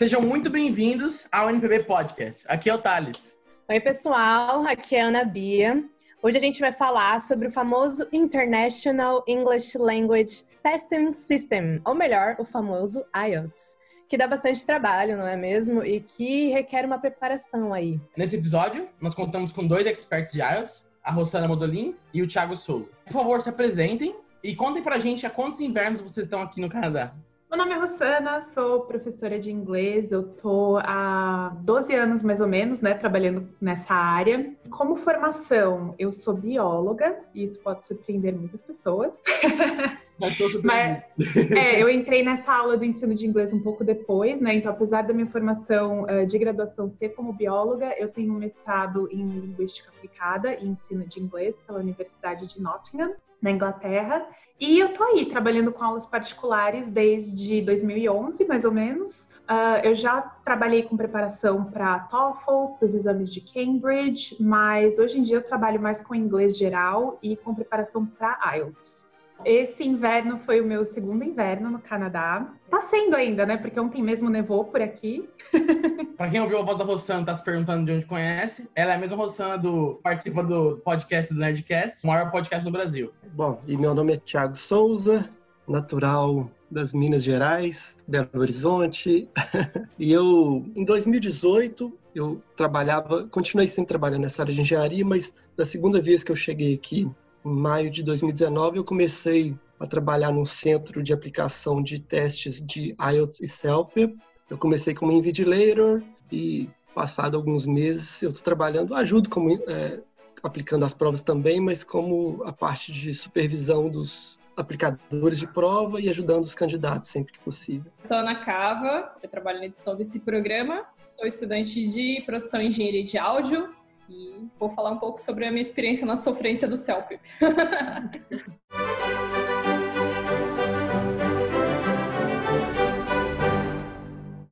Sejam muito bem-vindos ao NPB Podcast. Aqui é o Thales. Oi, pessoal. Aqui é a Ana Bia. Hoje a gente vai falar sobre o famoso International English Language Testing System, ou melhor, o famoso IELTS, que dá bastante trabalho, não é mesmo? E que requer uma preparação aí. Nesse episódio, nós contamos com dois experts de IELTS, a Rosana Modolin e o Thiago Souza. Por favor, se apresentem e contem pra gente há quantos invernos vocês estão aqui no Canadá. Meu nome é Rosana, sou professora de inglês. Eu tô há 12 anos mais ou menos, né, trabalhando nessa área. Como formação, eu sou bióloga e isso pode surpreender muitas pessoas. Mas, Mas é, eu entrei nessa aula do ensino de inglês um pouco depois, né? Então, apesar da minha formação uh, de graduação ser como bióloga, eu tenho um mestrado em linguística aplicada e ensino de inglês pela Universidade de Nottingham na Inglaterra. E eu tô aí trabalhando com aulas particulares desde 2011, mais ou menos. Uh, eu já trabalhei com preparação para TOEFL, para os exames de Cambridge, mas hoje em dia eu trabalho mais com inglês geral e com preparação para IELTS. Esse inverno foi o meu segundo inverno no Canadá. Tá sendo ainda, né? Porque ontem mesmo nevou por aqui. Pra quem ouviu a voz da Rossana, tá se perguntando de onde conhece. Ela é a mesma Rossana do participa do podcast do Nerdcast, o maior podcast do Brasil. Bom, e meu nome é Thiago Souza, natural das Minas Gerais, Belo Horizonte. e eu, em 2018, eu trabalhava, continuei sem trabalhar nessa área de engenharia, mas da segunda vez que eu cheguei aqui em maio de 2019, eu comecei a trabalhar num centro de aplicação de testes de IELTS e CELP. Eu comecei como invigilator e, passado alguns meses, eu estou trabalhando, ajudo como é, aplicando as provas também, mas como a parte de supervisão dos aplicadores de prova e ajudando os candidatos sempre que possível. Sou Ana Cava, eu trabalho na edição desse programa, sou estudante de produção e engenharia de áudio e vou falar um pouco sobre a minha experiência na sofrência do CELP.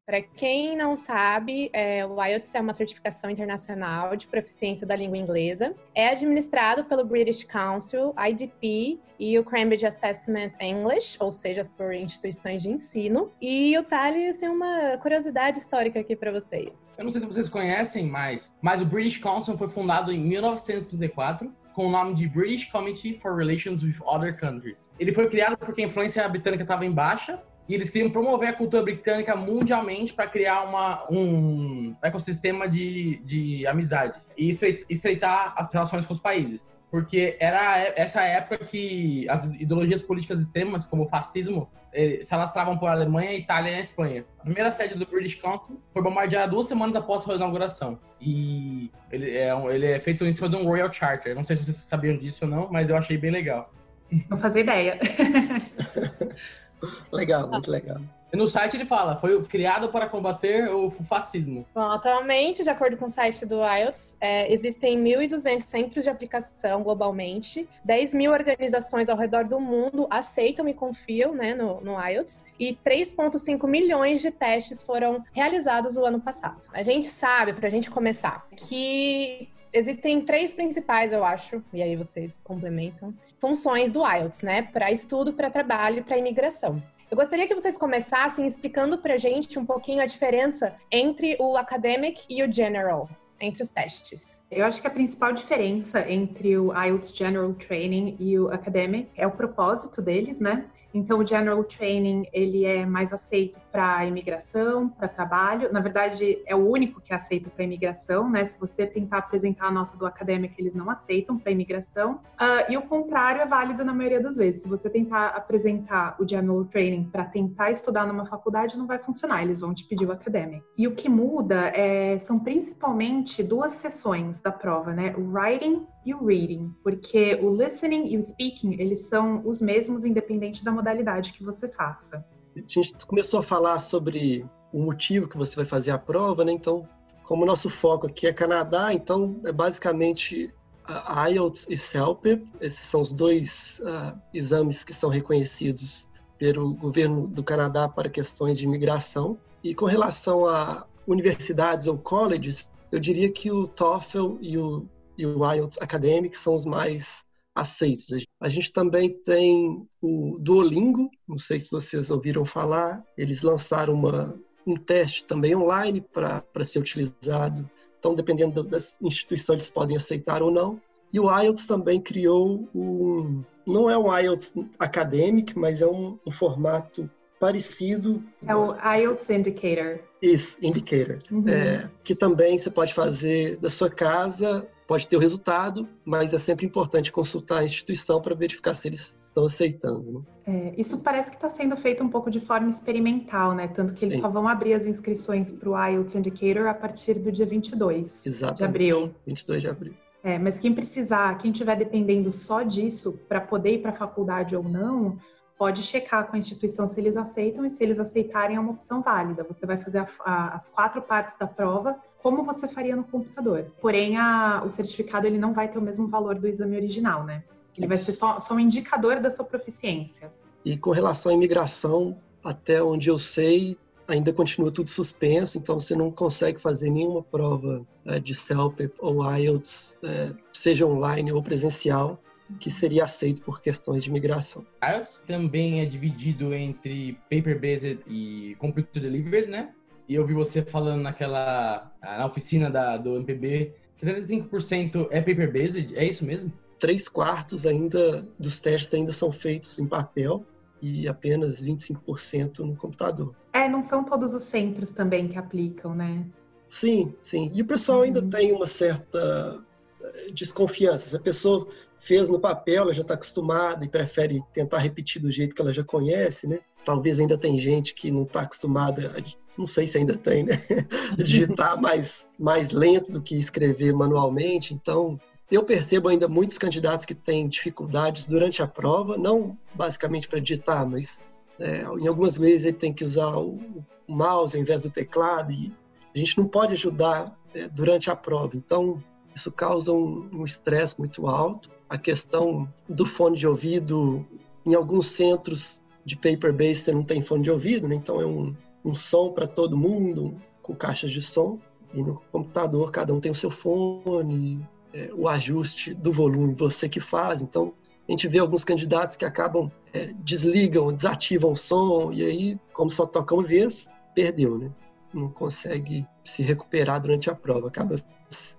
Para quem não sabe, é, o IELTS é uma certificação internacional de proficiência da língua inglesa. É administrado pelo British Council, IDP e o Cambridge Assessment English, ou seja, por instituições de ensino. E o Thales tem uma curiosidade histórica aqui para vocês. Eu não sei se vocês conhecem, mas, mas o British Council foi fundado em 1934 com o nome de British Committee for Relations with Other Countries. Ele foi criado porque a influência britânica estava em baixa e eles queriam promover a cultura britânica mundialmente para criar uma, um ecossistema de, de amizade e estreitar as relações com os países. Porque era essa época que as ideologias políticas extremas, como o fascismo, eh, se alastravam por Alemanha, Itália e Espanha. A primeira sede do British Council foi bombardeada duas semanas após sua inauguração. E ele é, ele é feito em cima de um Royal Charter. Não sei se vocês sabiam disso ou não, mas eu achei bem legal. Não fazia ideia. legal, muito legal. No site ele fala, foi criado para combater o fascismo. Bom, atualmente, de acordo com o site do IELTS, é, existem 1.200 centros de aplicação globalmente, 10 mil organizações ao redor do mundo aceitam e confiam né, no, no IELTS, e 3,5 milhões de testes foram realizados o ano passado. A gente sabe, para a gente começar, que existem três principais, eu acho, e aí vocês complementam, funções do IELTS, né? Para estudo, para trabalho e para imigração. Eu gostaria que vocês começassem explicando para gente um pouquinho a diferença entre o academic e o general, entre os testes. Eu acho que a principal diferença entre o IELTS General Training e o academic é o propósito deles, né? Então, o General Training, ele é mais aceito para imigração, para trabalho. Na verdade, é o único que é aceito para imigração, né? Se você tentar apresentar a nota do acadêmico, eles não aceitam para imigração. Uh, e o contrário é válido na maioria das vezes. Se você tentar apresentar o General Training para tentar estudar numa faculdade, não vai funcionar. Eles vão te pedir o acadêmico. E o que muda é, são principalmente duas sessões da prova, né? O Writing e o Reading. Porque o Listening e o Speaking, eles são os mesmos independente da modalidade que você faça. A gente começou a falar sobre o motivo que você vai fazer a prova, né? Então, como nosso foco aqui é Canadá, então é basicamente a IELTS e CELP. Esses são os dois uh, exames que são reconhecidos pelo governo do Canadá para questões de imigração. E com relação a universidades ou colleges, eu diria que o TOEFL e o, e o IELTS Academic são os mais aceitos. A gente também tem o Duolingo, não sei se vocês ouviram falar, eles lançaram uma, um teste também online para ser utilizado. Então, dependendo da instituição, eles podem aceitar ou não. E o IELTS também criou um. Não é um IELTS acadêmico, mas é um, um formato parecido. É o IELTS Indicator. Isso, Indicator. Uhum. É, que também você pode fazer da sua casa, pode ter o resultado, mas é sempre importante consultar a instituição para verificar se eles estão aceitando. Né? É, isso parece que está sendo feito um pouco de forma experimental, né? Tanto que eles Sim. só vão abrir as inscrições para o IELTS Indicator a partir do dia 22 Exatamente. de abril. 22 de abril. É, mas quem precisar, quem estiver dependendo só disso para poder ir para a faculdade ou não, pode checar com a instituição se eles aceitam e se eles aceitarem é uma opção válida. Você vai fazer a, a, as quatro partes da prova como você faria no computador. Porém, a, o certificado ele não vai ter o mesmo valor do exame original, né? Ele vai ser só, só um indicador da sua proficiência. E com relação à imigração, até onde eu sei, ainda continua tudo suspenso, então você não consegue fazer nenhuma prova é, de CELP ou IELTS, é, seja online ou presencial, que seria aceito por questões de migração. IELTS também é dividido entre paper-based e computer delivered, né? E eu vi você falando naquela na oficina da, do MPB, 75% é paper-based, é isso mesmo? Três quartos ainda dos testes ainda são feitos em papel e apenas 25% no computador. É, não são todos os centros também que aplicam, né? Sim, sim. E o pessoal ainda uhum. tem uma certa eh, desconfiança. Se a pessoa fez no papel, ela já está acostumada e prefere tentar repetir do jeito que ela já conhece, né? Talvez ainda tem gente que não está acostumada, a, não sei se ainda tem, né? Digitar mais, mais lento do que escrever manualmente. Então, eu percebo ainda muitos candidatos que têm dificuldades durante a prova, não basicamente para digitar, mas é, em algumas vezes ele tem que usar o, mouse ao invés do teclado e a gente não pode ajudar é, durante a prova. Então, isso causa um estresse um muito alto. A questão do fone de ouvido, em alguns centros de paper-based você não tem fone de ouvido, né? então é um, um som para todo mundo, com caixas de som. E no computador cada um tem o seu fone, é, o ajuste do volume você que faz. Então, a gente vê alguns candidatos que acabam, é, desligam, desativam o som, e aí, como só toca uma vez, perdeu, né? Não consegue se recuperar durante a prova, acaba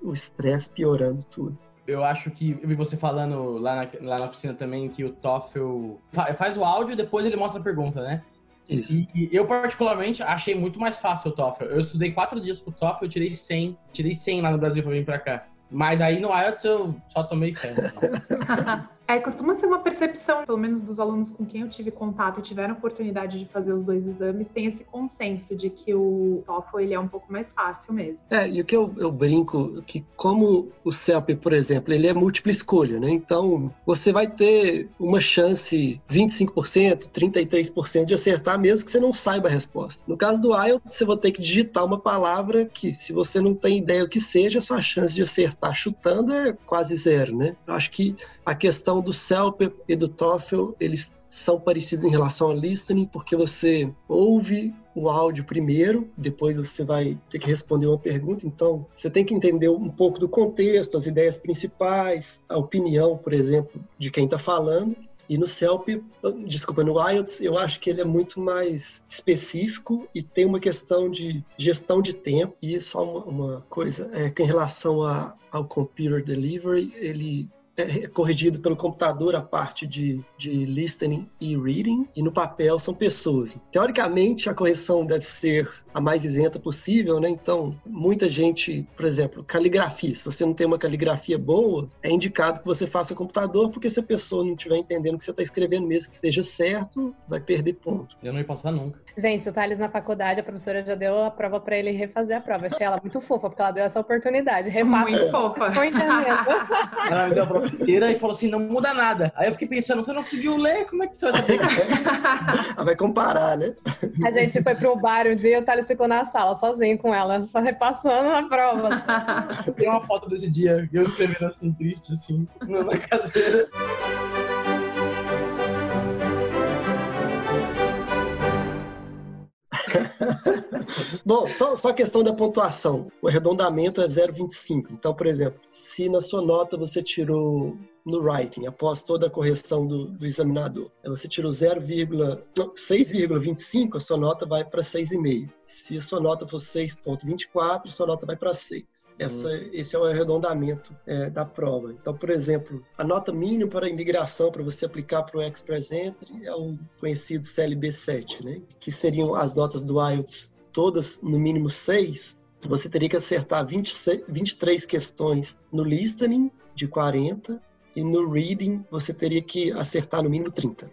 o estresse piorando tudo. Eu acho que eu vi você falando lá na, lá na oficina também que o TOEFL faz o áudio e depois ele mostra a pergunta, né? Isso. E, eu, particularmente, achei muito mais fácil o TOEFL. Eu estudei quatro dias pro TOEFL, eu tirei 100. Tirei 100 lá no Brasil pra vir pra cá. Mas aí no IELTS eu só tomei fé. É, costuma ser uma percepção, pelo menos dos alunos com quem eu tive contato e tiveram oportunidade de fazer os dois exames, tem esse consenso de que o TOEFL ele é um pouco mais fácil mesmo. É, e o que eu, eu brinco, que como o CELP, por exemplo, ele é múltipla escolha, né? Então, você vai ter uma chance 25%, 33% de acertar, mesmo que você não saiba a resposta. No caso do IELTS, você vai ter que digitar uma palavra que, se você não tem ideia o que seja, a sua chance de acertar chutando é quase zero, né? Eu acho que a questão do CELP e do TOEFL, eles são parecidos em relação ao listening, porque você ouve o áudio primeiro, depois você vai ter que responder uma pergunta. Então, você tem que entender um pouco do contexto, as ideias principais, a opinião, por exemplo, de quem está falando. E no CELP, desculpa, no IELTS, eu acho que ele é muito mais específico e tem uma questão de gestão de tempo. E só uma, uma coisa, é que em relação a, ao Computer Delivery, ele é corrigido pelo computador a parte de, de listening e reading, e no papel são pessoas. Teoricamente, a correção deve ser a mais isenta possível, né? Então, muita gente, por exemplo, caligrafia. Se você não tem uma caligrafia boa, é indicado que você faça computador, porque se a pessoa não estiver entendendo o que você está escrevendo mesmo que esteja certo, vai perder ponto. Eu não ia passar nunca. Gente, o Thales na faculdade, a professora já deu a prova para ele refazer a prova. Achei ela muito fofa, porque ela deu essa oportunidade. Refaça. Muito fofa. Entendendo. Ela me deu a prova inteira e falou assim: não muda nada. Aí eu fiquei pensando, você não conseguiu ler? Como é que você vai saber? ela vai comparar, né? A gente foi pro bar um dia e o Thales ficou na sala, sozinho com ela, repassando a prova. Tem uma foto desse dia, eu escrevendo assim, triste, assim, na cadeira. Bom, só, só a questão da pontuação. O arredondamento é 0,25. Então, por exemplo, se na sua nota você tirou no writing, após toda a correção do, do examinador. Você tirou 6,25, a sua nota vai para 6,5. Se a sua nota for 6,24, a sua nota vai para 6. Essa, uhum. Esse é o arredondamento é, da prova. Então, por exemplo, a nota mínima para a imigração, para você aplicar para o Express Entry, é o conhecido CLB 7, né? que seriam as notas do IELTS todas no mínimo 6, você teria que acertar 26, 23 questões no listening, de 40, e no reading você teria que acertar no mínimo 30.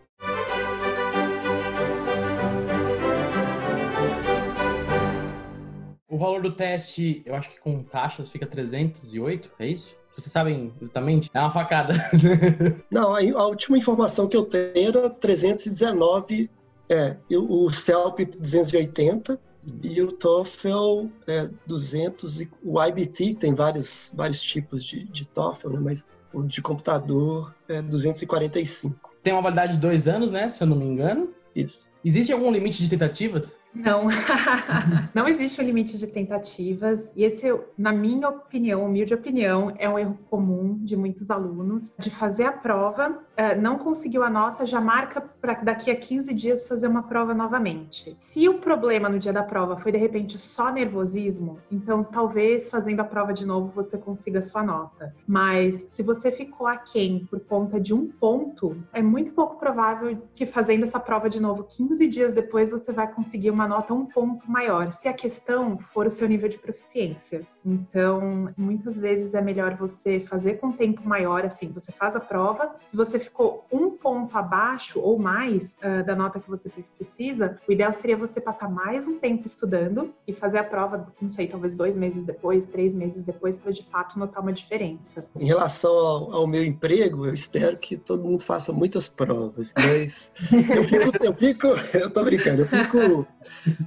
O valor do teste, eu acho que com taxas fica 308, é isso? Vocês sabem exatamente? É uma facada. Não, a, última informação que eu tenho era 319, é, o CELP 280 e o TOEFL é 200, e o IBT, que tem vários, vários tipos de, de TOEFL, né, mas o de computador é 245. Tem uma validade de dois anos, né? Se eu não me engano. Isso. Existe algum limite de tentativas? Não, não existe um limite de tentativas. E esse, na minha opinião, humilde opinião, é um erro comum de muitos alunos de fazer a prova, eh, não conseguiu a nota, já marca para daqui a 15 dias fazer uma prova novamente. Se o problema no dia da prova foi de repente só nervosismo, então talvez fazendo a prova de novo você consiga a sua nota. Mas se você ficou aquém por conta de um ponto, é muito pouco provável que fazendo essa prova de novo 15 dias depois você vai conseguir uma nota um ponto maior, se a questão for o seu nível de proficiência. Então, muitas vezes é melhor você fazer com tempo maior, assim, você faz a prova, se você ficou um ponto abaixo ou mais uh, da nota que você precisa, o ideal seria você passar mais um tempo estudando e fazer a prova, não sei, talvez dois meses depois, três meses depois, para de fato notar uma diferença. Em relação ao, ao, meu emprego, eu espero que todo mundo faça muitas provas, mas eu fico, eu fico, eu tô brincando, eu fico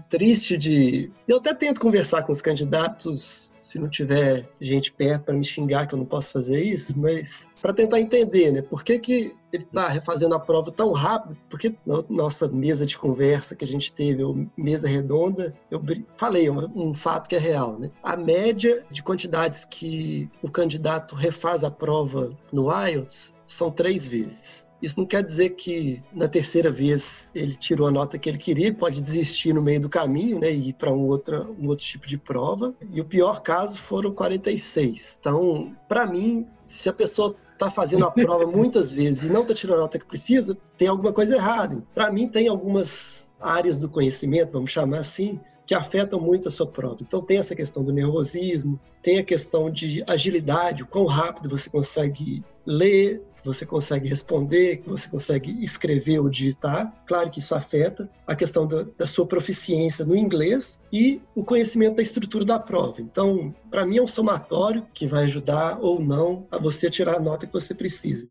triste de. Eu até tento conversar com os candidatos, se não tiver gente perto para me xingar que eu não posso fazer isso, mas para tentar entender, né? Por que, que ele está refazendo a prova tão rápido? Porque na nossa mesa de conversa que a gente teve, ou mesa redonda, eu falei um, um fato que é real, né? A média de quantidades que o candidato refaz a prova no IELTS são três vezes. Isso não quer dizer que na terceira vez ele tirou a nota que ele queria, ele pode desistir no meio do caminho né, e ir para um, um outro tipo de prova. E o pior caso foram 46. Então, para mim, se a pessoa está fazendo a prova muitas vezes e não está tirando a nota que precisa, tem alguma coisa errada. Para mim, tem algumas áreas do conhecimento, vamos chamar assim, que afetam muito a sua prova. Então tem essa questão do nervosismo, tem a questão de agilidade, o quão rápido você consegue ler, que você consegue responder, que você consegue escrever ou digitar. Claro que isso afeta a questão do, da sua proficiência no inglês e o conhecimento da estrutura da prova. Então, para mim é um somatório que vai ajudar ou não a você tirar a nota que você precisa.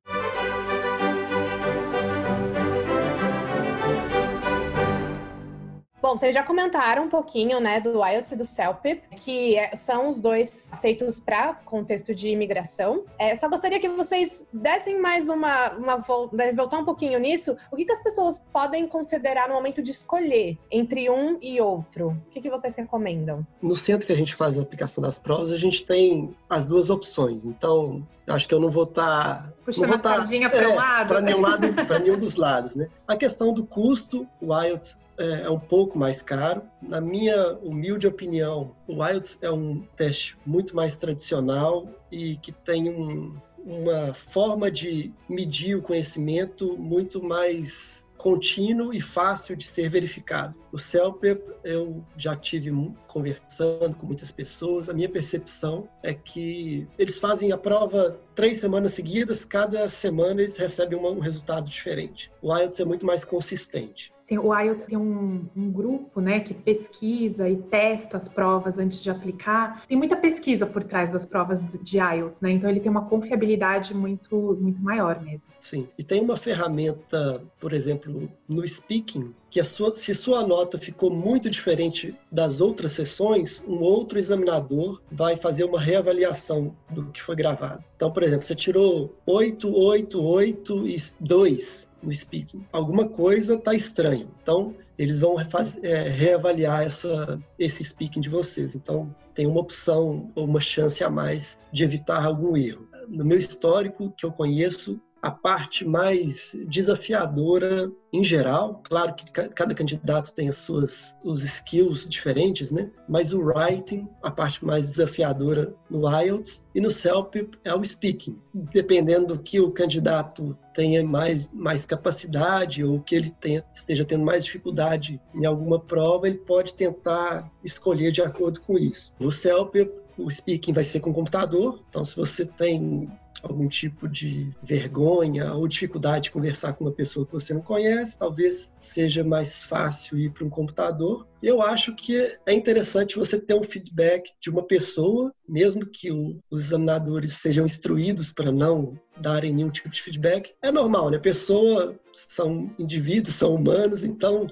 Vocês já comentaram um pouquinho, né, do IELTS e do CELP, que é, são os dois aceitos para contexto de imigração. É, só gostaria que vocês dessem mais uma, uma né, voltar um pouquinho nisso. O que, que as pessoas podem considerar no momento de escolher entre um e outro? O que, que vocês recomendam? No centro que a gente faz a aplicação das provas, a gente tem as duas opções. Então, acho que eu não vou estar tá, puxando a sardinha para é, um lado, para nenhum lado, para nenhum dos lados, né? A questão do custo, o IELTS é, é um pouco mais caro. Na minha humilde opinião, o IELTS é um teste muito mais tradicional e que tem um, uma forma de medir o conhecimento muito mais contínuo e fácil de ser verificado. O CELPEP, eu já tive conversando com muitas pessoas, a minha percepção é que eles fazem a prova três semanas seguidas, cada semana eles recebem um resultado diferente. O IELTS é muito mais consistente. Sim, o IELTS tem um, um, grupo né, que pesquisa e testa as provas antes de aplicar. Tem muita pesquisa por trás das provas de IELTS, né? Então ele tem uma confiabilidade muito, muito maior mesmo. Sim, e tem uma ferramenta, por exemplo, no speaking, que sua, se sua nota ficou muito diferente das outras sessões, um outro examinador vai fazer uma reavaliação do que foi gravado. Então, por exemplo, você tirou 8, 8, 8 e 2 no speaking. Alguma coisa está estranha. Então, eles vão é, reavaliar essa, esse speaking de vocês. Então, tem uma opção ou uma chance a mais de evitar algum erro. no meu histórico que eu conheço, a parte mais desafiadora em geral. Claro que cada candidato tem as suas os skills diferentes, né? Mas o writing, a parte mais desafiadora no IELTS e no CELP é o speaking. Dependendo do que o candidato tenha mais, mais capacidade ou que ele tenha, esteja tendo mais dificuldade em alguma prova, ele pode tentar escolher de acordo com isso. No CELP, o speaking vai ser com computador, então se você tem algum tipo de vergonha ou dificuldade de conversar com uma pessoa que você não conhece, talvez seja mais fácil ir para um computador. Eu acho que é interessante você ter um feedback de uma pessoa, mesmo que os examinadores sejam instruídos para não darem nenhum tipo de feedback. É normal, né? Pessoas são indivíduos, são humanos, então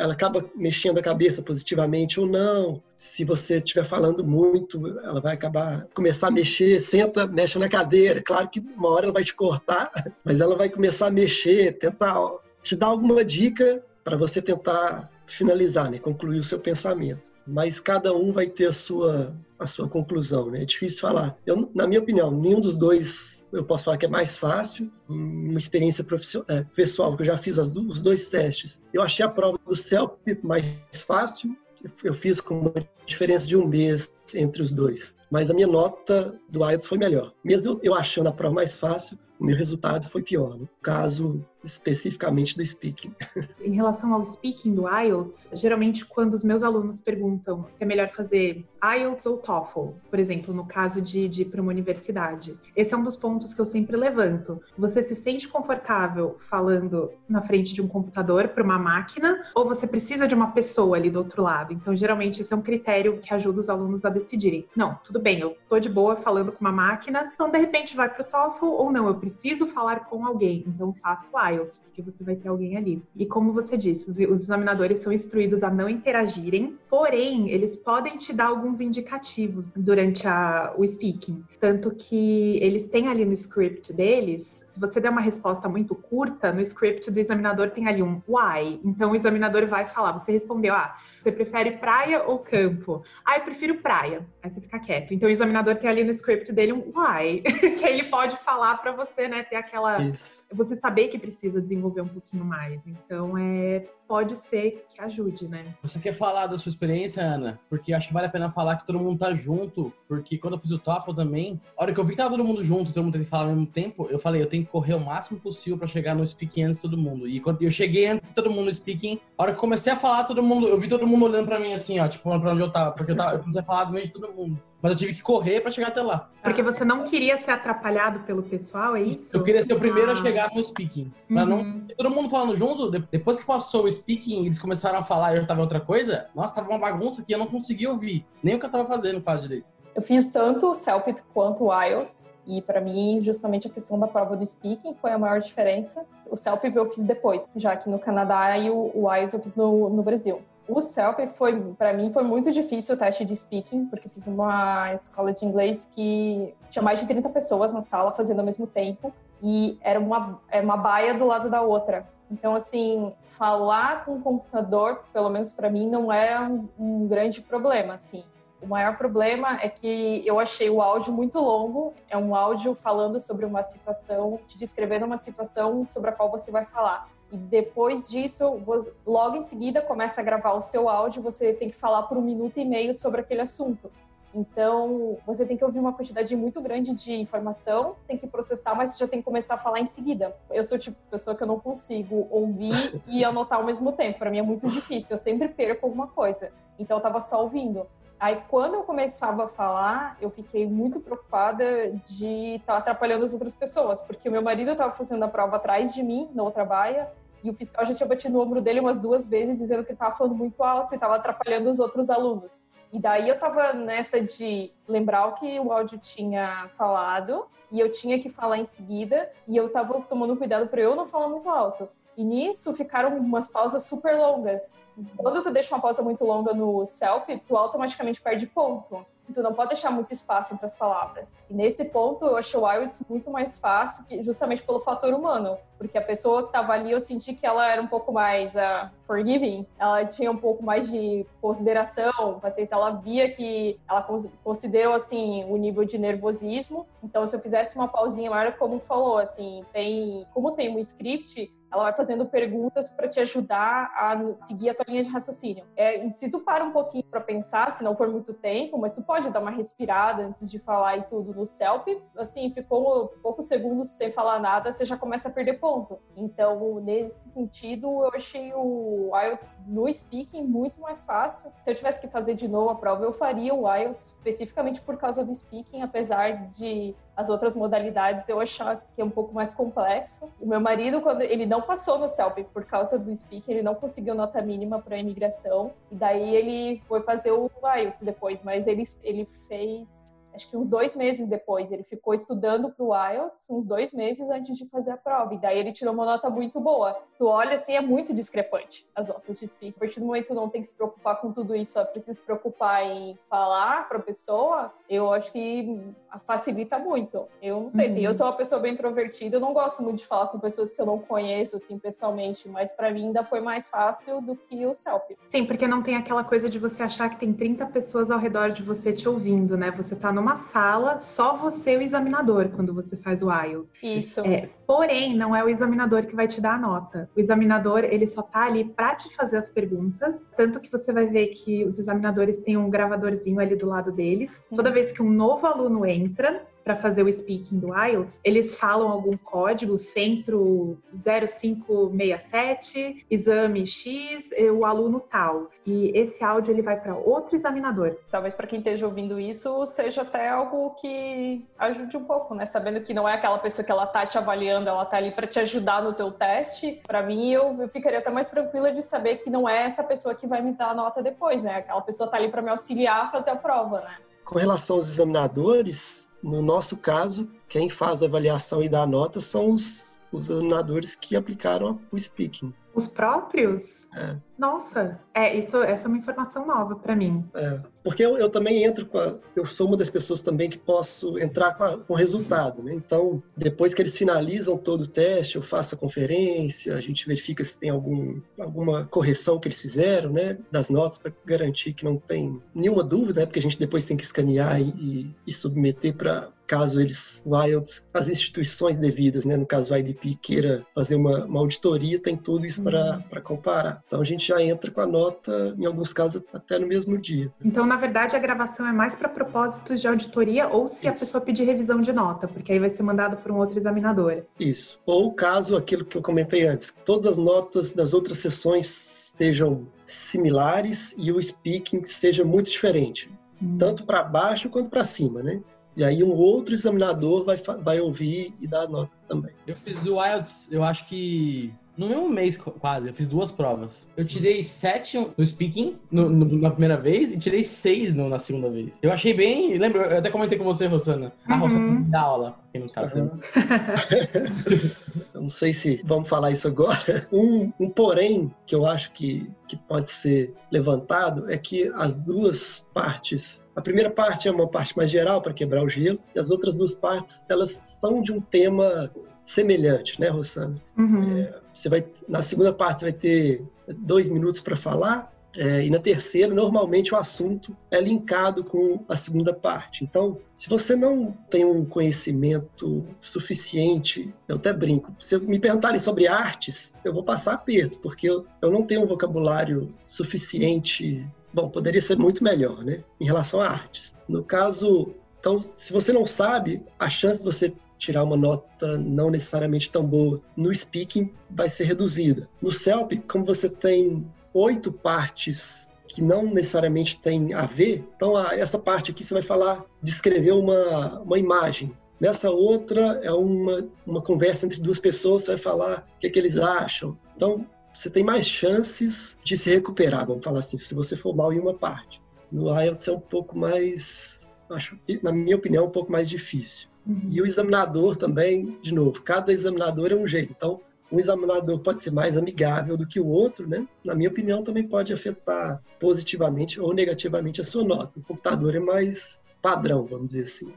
ela acaba mexendo a cabeça positivamente ou não. Se você estiver falando muito, ela vai acabar começar a mexer, senta, mexe na cadeira. Claro que uma hora ela vai te cortar, mas ela vai começar a mexer, tentar te dar alguma dica para você tentar finalizar, né, concluir o seu pensamento. Mas cada um vai ter a sua a sua conclusão, né? É difícil falar. Eu, na minha opinião, nenhum dos dois eu posso falar que é mais fácil. Uma experiência é, pessoal, que eu já fiz os dois testes. Eu achei a prova do CELP mais fácil. Eu fiz com uma diferença de um mês entre os dois. Mas a minha nota do IELTS foi melhor. Mesmo eu achando a prova mais fácil, o meu resultado foi pior. No caso, especificamente do speaking. Em relação ao speaking do IELTS, geralmente quando os meus alunos perguntam se é melhor fazer IELTS ou TOEFL, por exemplo, no caso de, de ir para uma universidade, esse é um dos pontos que eu sempre levanto. Você se sente confortável falando na frente de um computador para uma máquina ou você precisa de uma pessoa ali do outro lado? Então, geralmente esse é um critério que ajuda os alunos a decidirem. Não, tudo bem, eu tô de boa falando com uma máquina, então de repente vai para o TOEFL ou não, eu preciso falar com alguém, então faço IELTS IELTS, porque você vai ter alguém ali. E como você disse, os, os examinadores são instruídos a não interagirem, porém, eles podem te dar alguns indicativos durante a, o speaking. Tanto que eles têm ali no script deles, se você der uma resposta muito curta, no script do examinador tem ali um why. Então o examinador vai falar, você respondeu, ah, você prefere praia ou campo? Ah, eu prefiro praia. Aí você fica quieto. Então o examinador tem ali no script dele um why, que aí ele pode falar para você, né, ter aquela Isso. você saber que precisa desenvolver um pouquinho mais. Então é pode ser que ajude, né? Você quer falar da sua experiência, Ana? Porque acho que vale a pena falar que todo mundo tá junto, porque quando eu fiz o TOEFL também, a hora que eu vi que tava todo mundo junto, todo mundo tem que falar ao mesmo tempo, eu falei, eu tenho que correr o máximo possível para chegar no speaking antes de todo mundo. E quando eu cheguei antes de todo mundo no speaking, a hora que eu comecei a falar, todo mundo, eu vi todo mundo olhando para mim assim, ó, tipo, pra onde eu tava, porque eu tava, eu comecei a falar do meio de todo mundo. Mas eu tive que correr para chegar até lá. Porque você não queria ser atrapalhado pelo pessoal, é isso? Eu queria ser o primeiro ah. a chegar no speaking. Pra uhum. não. Todo mundo falando junto, depois que passou o speaking eles começaram a falar e eu tava outra coisa, nossa, tava uma bagunça que eu não conseguia ouvir. Nem o que eu tava fazendo quase direito. Eu fiz tanto o CELP quanto o IELTS, e para mim, justamente a questão da prova do speaking foi a maior diferença. O CELP eu fiz depois, já que no Canadá e o, o IELTS eu fiz no, no Brasil. O CELP foi, para mim, foi muito difícil o teste de speaking, porque fiz uma escola de inglês que tinha mais de 30 pessoas na sala fazendo ao mesmo tempo e era uma, era uma baia do lado da outra. Então, assim, falar com o computador, pelo menos para mim, não é um, um grande problema, assim. O maior problema é que eu achei o áudio muito longo. É um áudio falando sobre uma situação, te descrevendo uma situação sobre a qual você vai falar. E depois disso, logo em seguida, começa a gravar o seu áudio, você tem que falar por um minuto e meio sobre aquele assunto. Então, você tem que ouvir uma quantidade muito grande de informação, tem que processar, mas você já tem que começar a falar em seguida. Eu sou o tipo de pessoa que eu não consigo ouvir e anotar ao mesmo tempo. Para mim é muito difícil, eu sempre perco alguma coisa. Então, eu tava só ouvindo. Aí, quando eu começava a falar, eu fiquei muito preocupada de estar tá atrapalhando as outras pessoas, porque o meu marido estava fazendo a prova atrás de mim, na outra baia, e o fiscal já tinha batido no ombro dele umas duas vezes, dizendo que ele estava falando muito alto e estava atrapalhando os outros alunos. E daí eu estava nessa de lembrar o que o áudio tinha falado, e eu tinha que falar em seguida, e eu estava tomando cuidado para eu não falar muito alto. E nisso ficaram umas pausas super longas. Quando tu deixa uma pausa muito longa no self, tu automaticamente perde ponto. tu não pode deixar muito espaço entre as palavras. E nesse ponto eu acho o IELTS muito mais fácil, justamente pelo fator humano, porque a pessoa que estava ali, eu senti que ela era um pouco mais uh, forgiving, ela tinha um pouco mais de consideração, paciência, ela via que ela considerou assim o nível de nervosismo. Então, se eu fizesse uma pausinha maior, como falou, assim, tem como tem um script, ela vai fazendo perguntas para te ajudar a seguir a tua linha de raciocínio. É, e se tu para um pouquinho para pensar, se não for muito tempo, mas tu pode dar uma respirada antes de falar e tudo no CELP, assim, ficou poucos segundos sem falar nada, você já começa a perder ponto. Então, nesse sentido, eu achei o IELTS no speaking muito mais fácil. Se eu tivesse que fazer de novo a prova, eu faria o IELTS especificamente por causa do speaking, apesar de as outras modalidades eu achar que é um pouco mais complexo. O meu marido, quando ele não passou no CELP por causa do speaking, ele não conseguiu nota mínima para imigração, e daí ele foi fazer o IELTS depois, mas ele, ele fez acho que uns dois meses depois. Ele ficou estudando para o IELTS uns dois meses antes de fazer a prova. E daí ele tirou uma nota muito boa. Tu olha assim, é muito discrepante as notas de speak. A partir do momento que tu não tem que se preocupar com tudo isso, só precisa se preocupar em falar para a pessoa, eu acho que facilita muito. Eu não sei, uhum. assim, eu sou uma pessoa bem introvertida, eu não gosto muito de falar com pessoas que eu não conheço, assim, pessoalmente, mas para mim ainda foi mais fácil do que o CELP. Sim, porque não tem aquela coisa de você achar que tem 30 pessoas ao redor de você te ouvindo, né? Você tá numa sala, só você e o examinador, quando você faz o IELTS. Isso. É, porém, não é o examinador que vai te dar a nota. O examinador, ele só tá ali para te fazer as perguntas, tanto que você vai ver que os examinadores têm um gravadorzinho ali do lado deles. Toda vez que um novo aluno entra, para fazer o speaking do IELTS, eles falam algum código, centro 0567, exame X, o aluno tal. E esse áudio ele vai para outro examinador. Talvez para quem esteja ouvindo isso seja até algo que ajude um pouco, né? Sabendo que não é aquela pessoa que ela tá te avaliando, ela tá ali para te ajudar no teu teste. Para mim, eu, eu, ficaria até mais tranquila de saber que não é essa pessoa que vai me dar a nota depois, né? Aquela pessoa tá ali para me auxiliar a fazer a prova, né? Com relação aos examinadores, no nosso caso, quem faz a avaliação e dá a nota são os, os examinadores que aplicaram o speaking. Os próprios? É. Nossa, é isso. Essa é uma informação nova para mim. É, porque eu, eu, também entro com a, eu sou uma das pessoas também que posso entrar com, a, com o resultado, né? Então, depois que eles finalizam todo o teste, eu faço a conferência, a gente verifica se tem algum, alguma correção que eles fizeram, né? Das notas para garantir que não tem nenhuma dúvida, né? Porque a gente depois tem que escanear e, e, e submeter para caso eles, o IELTS, as instituições devidas, né, no caso o IDP, queira fazer uma, uma auditoria, tem tudo isso para uhum. comparar. Então a gente já entra com a nota, em alguns casos, até no mesmo dia. Então, na verdade, a gravação é mais para propósitos de auditoria ou se isso. a pessoa pedir revisão de nota, porque aí vai ser mandado para um outro examinador. Isso. Ou caso aquilo que eu comentei antes, todas as notas das outras sessões estejam similares e o speaking seja muito diferente, hum. tanto para baixo quanto para cima, né? E aí um outro examinador vai, vai ouvir e dar nota também. Eu fiz o IELTS, eu acho que no mesmo mês quase, eu fiz duas provas. Eu tirei sete no speaking no, no, na primeira vez e tirei seis no, na segunda vez. Eu achei bem. Lembra, eu até comentei com você, Rosana. A uhum. Rosana dá aula, quem não sabe. Uhum. eu não sei se vamos falar isso agora. Um, um porém que eu acho que, que pode ser levantado é que as duas partes a primeira parte é uma parte mais geral para quebrar o gelo, e as outras duas partes elas são de um tema semelhante, né, Rosana? Uhum. É, você vai na segunda parte você vai ter dois minutos para falar é, e na terceira normalmente o assunto é linkado com a segunda parte. Então, se você não tem um conhecimento suficiente, eu até brinco. Se me perguntarem sobre artes, eu vou passar aperto porque eu, eu não tenho um vocabulário suficiente Bom, poderia ser muito melhor, né? Em relação a artes. No caso, então, se você não sabe, a chance de você tirar uma nota não necessariamente tão boa no speaking vai ser reduzida. No CELP, como você tem oito partes que não necessariamente têm a ver, então essa parte aqui você vai falar, descrever uma, uma imagem. Nessa outra é uma, uma conversa entre duas pessoas, você vai falar o que, é que eles acham. Então, você tem mais chances de se recuperar, vamos falar assim, se você for mal em uma parte. No IELTS é um pouco mais, acho, na minha opinião, um pouco mais difícil. Uhum. E o examinador também, de novo, cada examinador é um jeito. Então, um examinador pode ser mais amigável do que o outro, né? Na minha opinião, também pode afetar positivamente ou negativamente a sua nota. O computador é mais padrão, vamos dizer assim.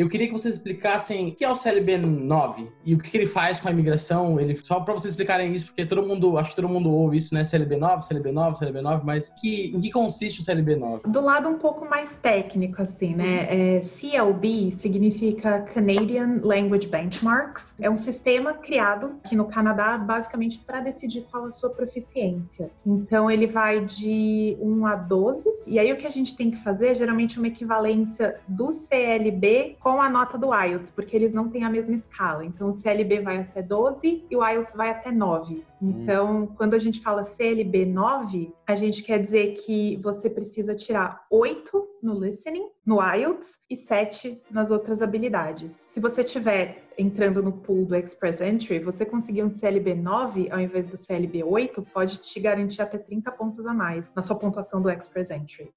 Eu queria que vocês explicassem o que é o CLB 9 e o que ele faz com a imigração. Ele só para vocês explicarem isso, porque todo mundo, acho que todo mundo ouve isso, né? CLB 9, CLB 9, CLB 9, mas que, em que consiste o CLB 9? Do lado um pouco mais técnico, assim, né? É, CLB significa Canadian Language Benchmarks. É um sistema criado aqui no Canadá, basicamente para decidir qual a sua proficiência. Então ele vai de 1 a 12, e aí o que a gente tem que fazer é geralmente uma equivalência do CLB com com a nota do IELTS, porque eles não têm a mesma escala. Então, o CLB vai até 12 e o IELTS vai até 9. Então, hum. quando a gente fala CLB 9, a gente quer dizer que você precisa tirar 8 no listening, no IELTS, e 7 nas outras habilidades. Se você tiver entrando no pool do Express Entry, você conseguir um CLB 9 ao invés do CLB 8, pode te garantir até 30 pontos a mais na sua pontuação do Express Entry.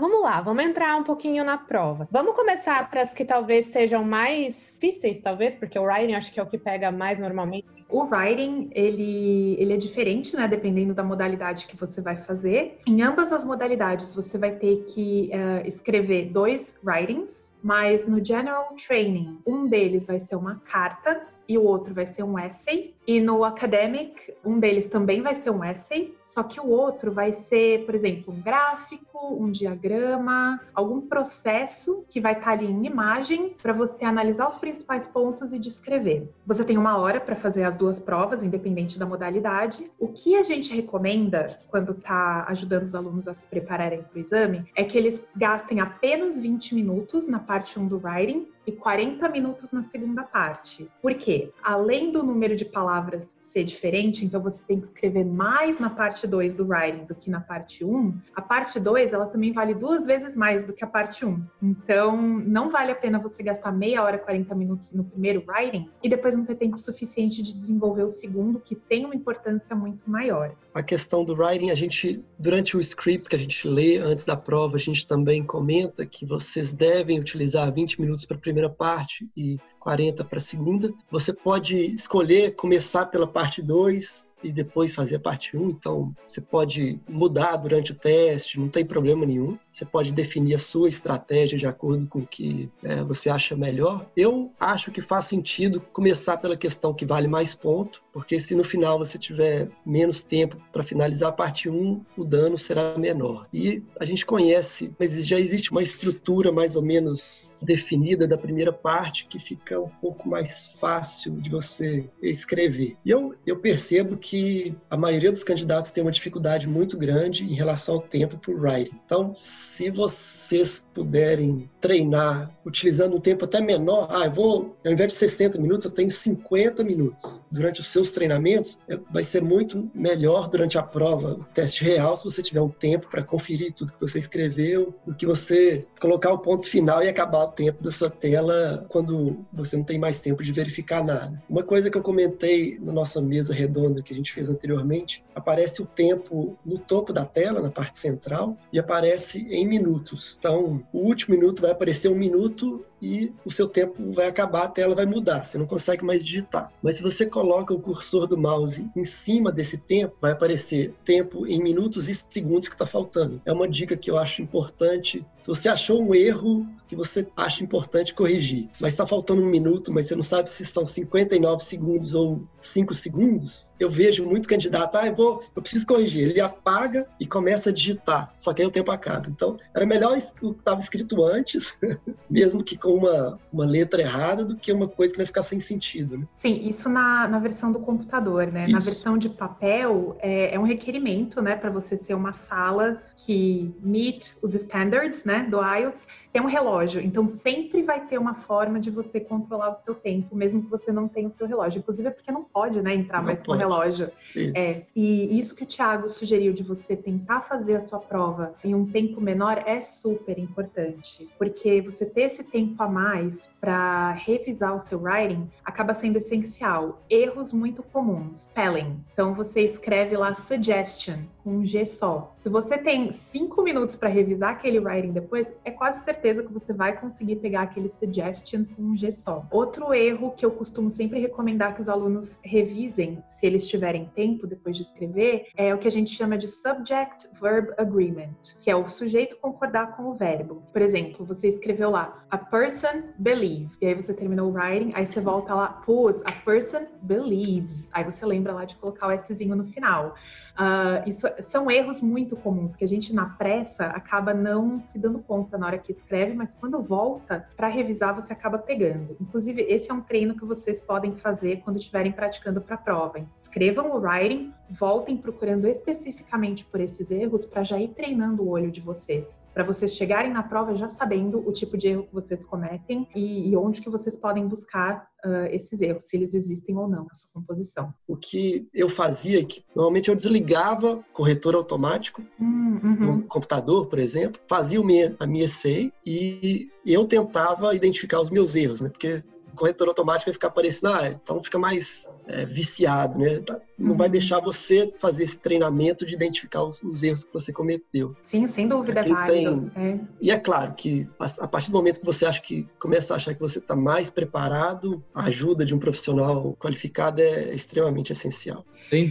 Então vamos lá, vamos entrar um pouquinho na prova. Vamos começar para as que talvez sejam mais difíceis, talvez, porque o writing acho que é o que pega mais normalmente. O writing, ele, ele é diferente, né? Dependendo da modalidade que você vai fazer. Em ambas as modalidades, você vai ter que uh, escrever dois writings, mas no General Training, um deles vai ser uma carta e o outro vai ser um essay. E no academic, um deles também vai ser um essay, só que o outro vai ser, por exemplo, um gráfico, um diagrama, algum processo que vai estar ali em imagem para você analisar os principais pontos e descrever. Você tem uma hora para fazer as duas provas, independente da modalidade. O que a gente recomenda quando está ajudando os alunos a se prepararem para o exame é que eles gastem apenas 20 minutos na parte 1 do writing e 40 minutos na segunda parte. Por quê? Além do número de palavras ser diferente, então você tem que escrever mais na parte 2 do writing do que na parte 1, um, a parte 2 ela também vale duas vezes mais do que a parte 1. Um. Então, não vale a pena você gastar meia hora, 40 minutos no primeiro writing e depois não ter tempo suficiente de desenvolver o segundo, que tem uma importância muito maior. A questão do writing, a gente, durante o script que a gente lê antes da prova, a gente também comenta que vocês devem utilizar 20 minutos para primeira parte e 40 para a segunda. Você pode escolher começar pela parte 2 e depois fazer a parte 1. Então, você pode mudar durante o teste, não tem problema nenhum. Você pode definir a sua estratégia de acordo com o que é, você acha melhor. Eu acho que faz sentido começar pela questão que vale mais ponto, porque se no final você tiver menos tempo para finalizar a parte 1, o dano será menor. E a gente conhece, mas já existe uma estrutura mais ou menos definida da primeira parte que fica um pouco mais fácil de você escrever. E eu, eu percebo que que a maioria dos candidatos tem uma dificuldade muito grande em relação ao tempo para o writing. Então, se vocês puderem treinar utilizando um tempo até menor, ah, eu vou, ao invés de 60 minutos, eu tenho 50 minutos. Durante os seus treinamentos, é, vai ser muito melhor durante a prova, o teste real, se você tiver um tempo para conferir tudo que você escreveu, do que você colocar o ponto final e acabar o tempo dessa tela quando você não tem mais tempo de verificar nada. Uma coisa que eu comentei na nossa mesa redonda que a gente fez anteriormente, aparece o tempo no topo da tela, na parte central, e aparece em minutos. Então, o último minuto vai aparecer um minuto e o seu tempo vai acabar, a tela vai mudar, você não consegue mais digitar. Mas se você coloca o cursor do mouse em cima desse tempo, vai aparecer tempo em minutos e segundos que está faltando. É uma dica que eu acho importante. Se você achou um erro que você acha importante corrigir, mas está faltando um minuto, mas você não sabe se são 59 segundos ou 5 segundos, eu vejo muito candidato, ah, eu, vou, eu preciso corrigir. Ele apaga e começa a digitar, só que aí o tempo acaba. Então, era melhor o que estava escrito antes, mesmo que com uma, uma letra errada do que uma coisa que vai ficar sem sentido. Né? Sim, isso na, na versão do computador, né? Isso. Na versão de papel, é, é um requerimento, né, para você ser uma sala que meet os standards, né, do IELTS, tem um relógio. Então, sempre vai ter uma forma de você controlar o seu tempo, mesmo que você não tenha o seu relógio. Inclusive, é porque não pode, né, entrar não mais pode. com o relógio. Isso. É, e isso que o Thiago sugeriu de você tentar fazer a sua prova em um tempo menor é super importante, porque você ter esse tempo a mais para revisar o seu writing acaba sendo essencial. Erros muito comuns, spelling. Então você escreve lá suggestion com um G só. Se você tem cinco minutos para revisar aquele writing depois, é quase certeza que você vai conseguir pegar aquele suggestion com um G só. Outro erro que eu costumo sempre recomendar que os alunos revisem, se eles tiverem tempo depois de escrever, é o que a gente chama de subject verb agreement, que é o sujeito concordar com o verbo. Por exemplo, você escreveu lá a person believe, e aí você terminou o writing, aí você volta lá, putz, a person believes. Aí você lembra lá de colocar o Szinho no final. Uh, isso são erros muito comuns que a gente na pressa acaba não se dando conta na hora que escreve, mas quando volta para revisar você acaba pegando. Inclusive esse é um treino que vocês podem fazer quando estiverem praticando para prova. Escrevam o writing, voltem procurando especificamente por esses erros para já ir treinando o olho de vocês, para vocês chegarem na prova já sabendo o tipo de erro que vocês cometem e, e onde que vocês podem buscar uh, esses erros, se eles existem ou não na sua composição. O que eu fazia, que normalmente eu desligava corretor automático hum, uhum. no computador, por exemplo, fazia a minha essay e eu tentava identificar os meus erros, né? Porque corretor automático vai ficar aparecendo, ah, então fica mais é, viciado, né? Não vai uhum. deixar você fazer esse treinamento de identificar os, os erros que você cometeu. Sim, sem dúvida, é. Tem... É. E é claro que a, a, partir do momento que você acha que começa a achar que você está mais preparado, a ajuda de um profissional qualificado é extremamente essencial.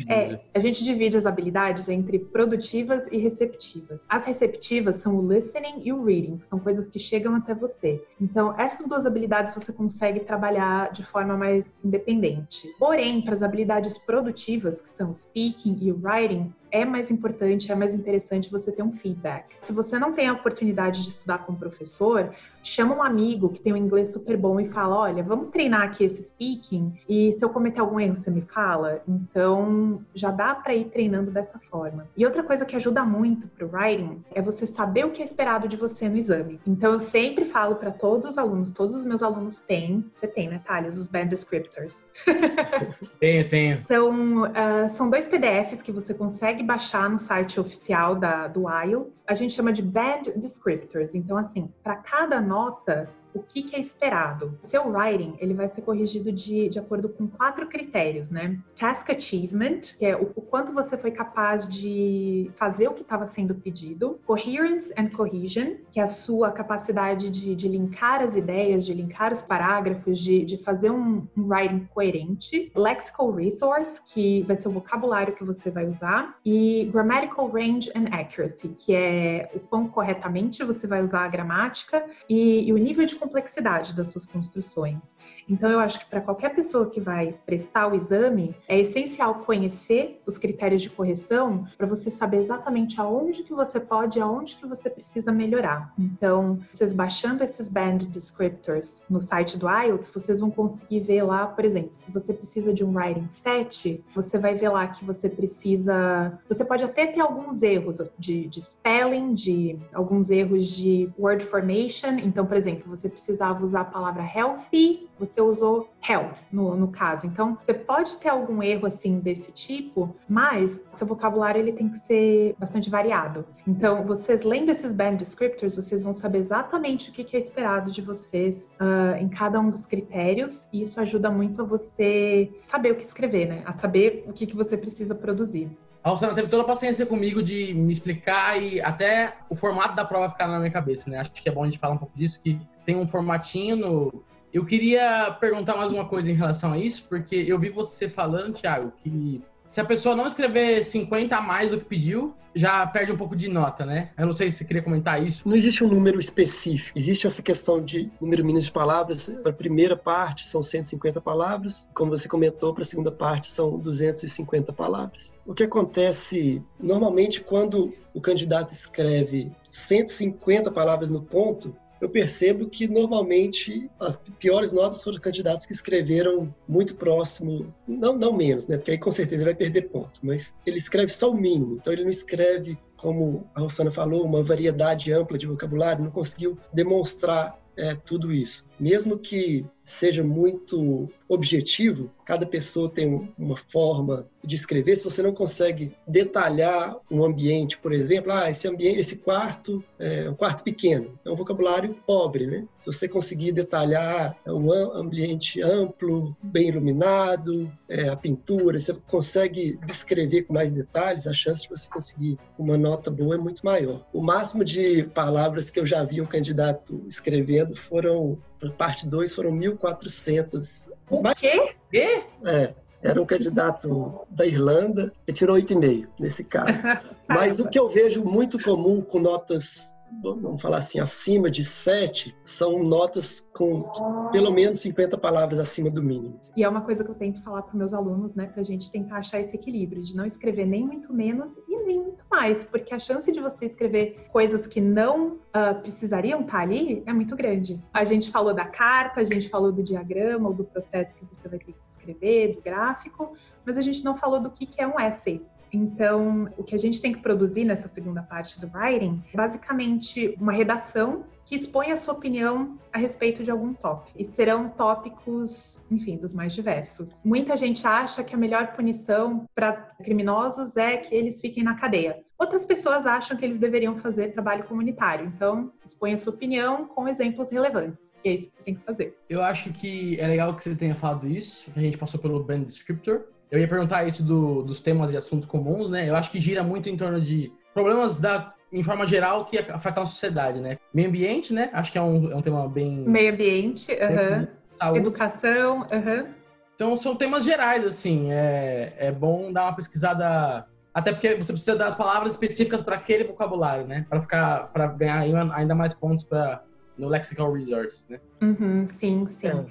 É, a gente divide as habilidades entre produtivas e receptivas. As receptivas são o listening e o reading, que são coisas que chegam até você. Então, essas duas habilidades você consegue trabalhar de forma mais independente. Porém, para as habilidades produtivas, que são o speaking e o writing, é mais importante, é mais interessante você ter um feedback. Se você não tem a oportunidade de estudar com o professor, chama um amigo que tem um inglês super bom e fala: olha, vamos treinar aqui esse speaking e se eu cometer algum erro, você me fala. Então, já dá para ir treinando dessa forma. E outra coisa que ajuda muito pro writing é você saber o que é esperado de você no exame. Então, eu sempre falo para todos os alunos, todos os meus alunos têm, você tem, né, Thales, os band descriptors. tenho, tenho. Então, uh, são dois PDFs que você consegue baixar no site oficial da, do IELTS. A gente chama de band descriptors. Então, assim, para cada nota, o que, que, é esperado. Seu writing ele vai ser corrigido de, de acordo com quatro critérios, né? Task achievement, que é o, o quanto você foi capaz de fazer o que estava sendo pedido. Coherence and cohesion, que é a sua capacidade de, de linkar as ideias, de linkar os parágrafos, de, de fazer um, um writing coerente. Lexical resource, que vai ser o vocabulário que você vai usar. E grammatical range and accuracy, que é o quão corretamente você vai usar a gramática e, e o nível de complexidade das suas construções. Então, eu acho que para qualquer pessoa que vai prestar o exame, é essencial conhecer os critérios de correção para você saber exatamente aonde que você pode e aonde que você precisa melhorar. Então, vocês baixando esses band descriptors no site do IELTS, vocês vão conseguir ver lá, por exemplo, se você precisa de um writing 7, você vai ver lá que você precisa. Você pode até ter alguns erros de, de spelling, de alguns erros de word formation. Então, por exemplo, você precisava usar a palavra healthy, você usou health no, no caso. Então, você pode ter algum erro assim desse tipo, mas seu vocabulário ele tem que ser bastante variado. Então, vocês lendo esses band descriptors, vocês vão saber exatamente o que é esperado de vocês uh, em cada um dos critérios, e isso ajuda muito a você saber o que escrever, né? A saber o que, que você precisa produzir. A Rosana teve toda a paciência comigo de me explicar e até o formato da prova ficar na minha cabeça, né? Acho que é bom a gente falar um pouco disso, que tem um formatinho no... Eu queria perguntar mais uma coisa em relação a isso, porque eu vi você falando, Thiago, que se a pessoa não escrever 50 a mais do que pediu, já perde um pouco de nota, né? Eu não sei se você queria comentar isso. Não existe um número específico. Existe essa questão de número mínimo de palavras. Para a primeira parte são 150 palavras, como você comentou, para a segunda parte são 250 palavras. O que acontece normalmente quando o candidato escreve 150 palavras no ponto, eu percebo que normalmente as piores notas foram candidatos que escreveram muito próximo, não, não menos, né? Porque aí com certeza vai perder ponto, mas ele escreve só o mínimo, então ele não escreve, como a Rosana falou, uma variedade ampla de vocabulário, não conseguiu demonstrar é, tudo isso. Mesmo que seja muito objetivo, cada pessoa tem uma forma de escrever. Se você não consegue detalhar um ambiente, por exemplo, ah, esse ambiente, esse quarto é um quarto pequeno, é um vocabulário pobre, né? Se você conseguir detalhar é um ambiente amplo, bem iluminado, é, a pintura, você consegue descrever com mais detalhes, a chance de você conseguir uma nota boa é muito maior. O máximo de palavras que eu já vi um candidato escrevendo foram, para parte 2, foram 1.400 o quê? Quê? É, era um candidato da Irlanda, ele tirou 8,5 nesse caso. Mas o que eu vejo muito comum com notas vamos falar assim, acima de 7, são notas com pelo menos 50 palavras acima do mínimo. E é uma coisa que eu tento falar para meus alunos, né, para a gente tentar achar esse equilíbrio, de não escrever nem muito menos e nem muito mais, porque a chance de você escrever coisas que não uh, precisariam estar tá ali é muito grande. A gente falou da carta, a gente falou do diagrama, ou do processo que você vai ter que escrever, do gráfico, mas a gente não falou do que, que é um essay. Então, o que a gente tem que produzir nessa segunda parte do writing é basicamente uma redação que expõe a sua opinião a respeito de algum tópico. E serão tópicos, enfim, dos mais diversos. Muita gente acha que a melhor punição para criminosos é que eles fiquem na cadeia. Outras pessoas acham que eles deveriam fazer trabalho comunitário. Então, expõe a sua opinião com exemplos relevantes. E é isso que você tem que fazer. Eu acho que é legal que você tenha falado isso. A gente passou pelo Brand Descriptor eu ia perguntar isso do, dos temas e assuntos comuns, né? Eu acho que gira muito em torno de problemas da, em forma geral que afetam a sociedade, né? Meio ambiente, né? Acho que é um, é um tema bem. Meio ambiente, uhum. educação, uhum. Então são temas gerais, assim. É, é bom dar uma pesquisada. Até porque você precisa das palavras específicas para aquele vocabulário, né? Para ficar, para ganhar ainda mais pontos para no lexical resource, né? Uhum, sim, sim. É.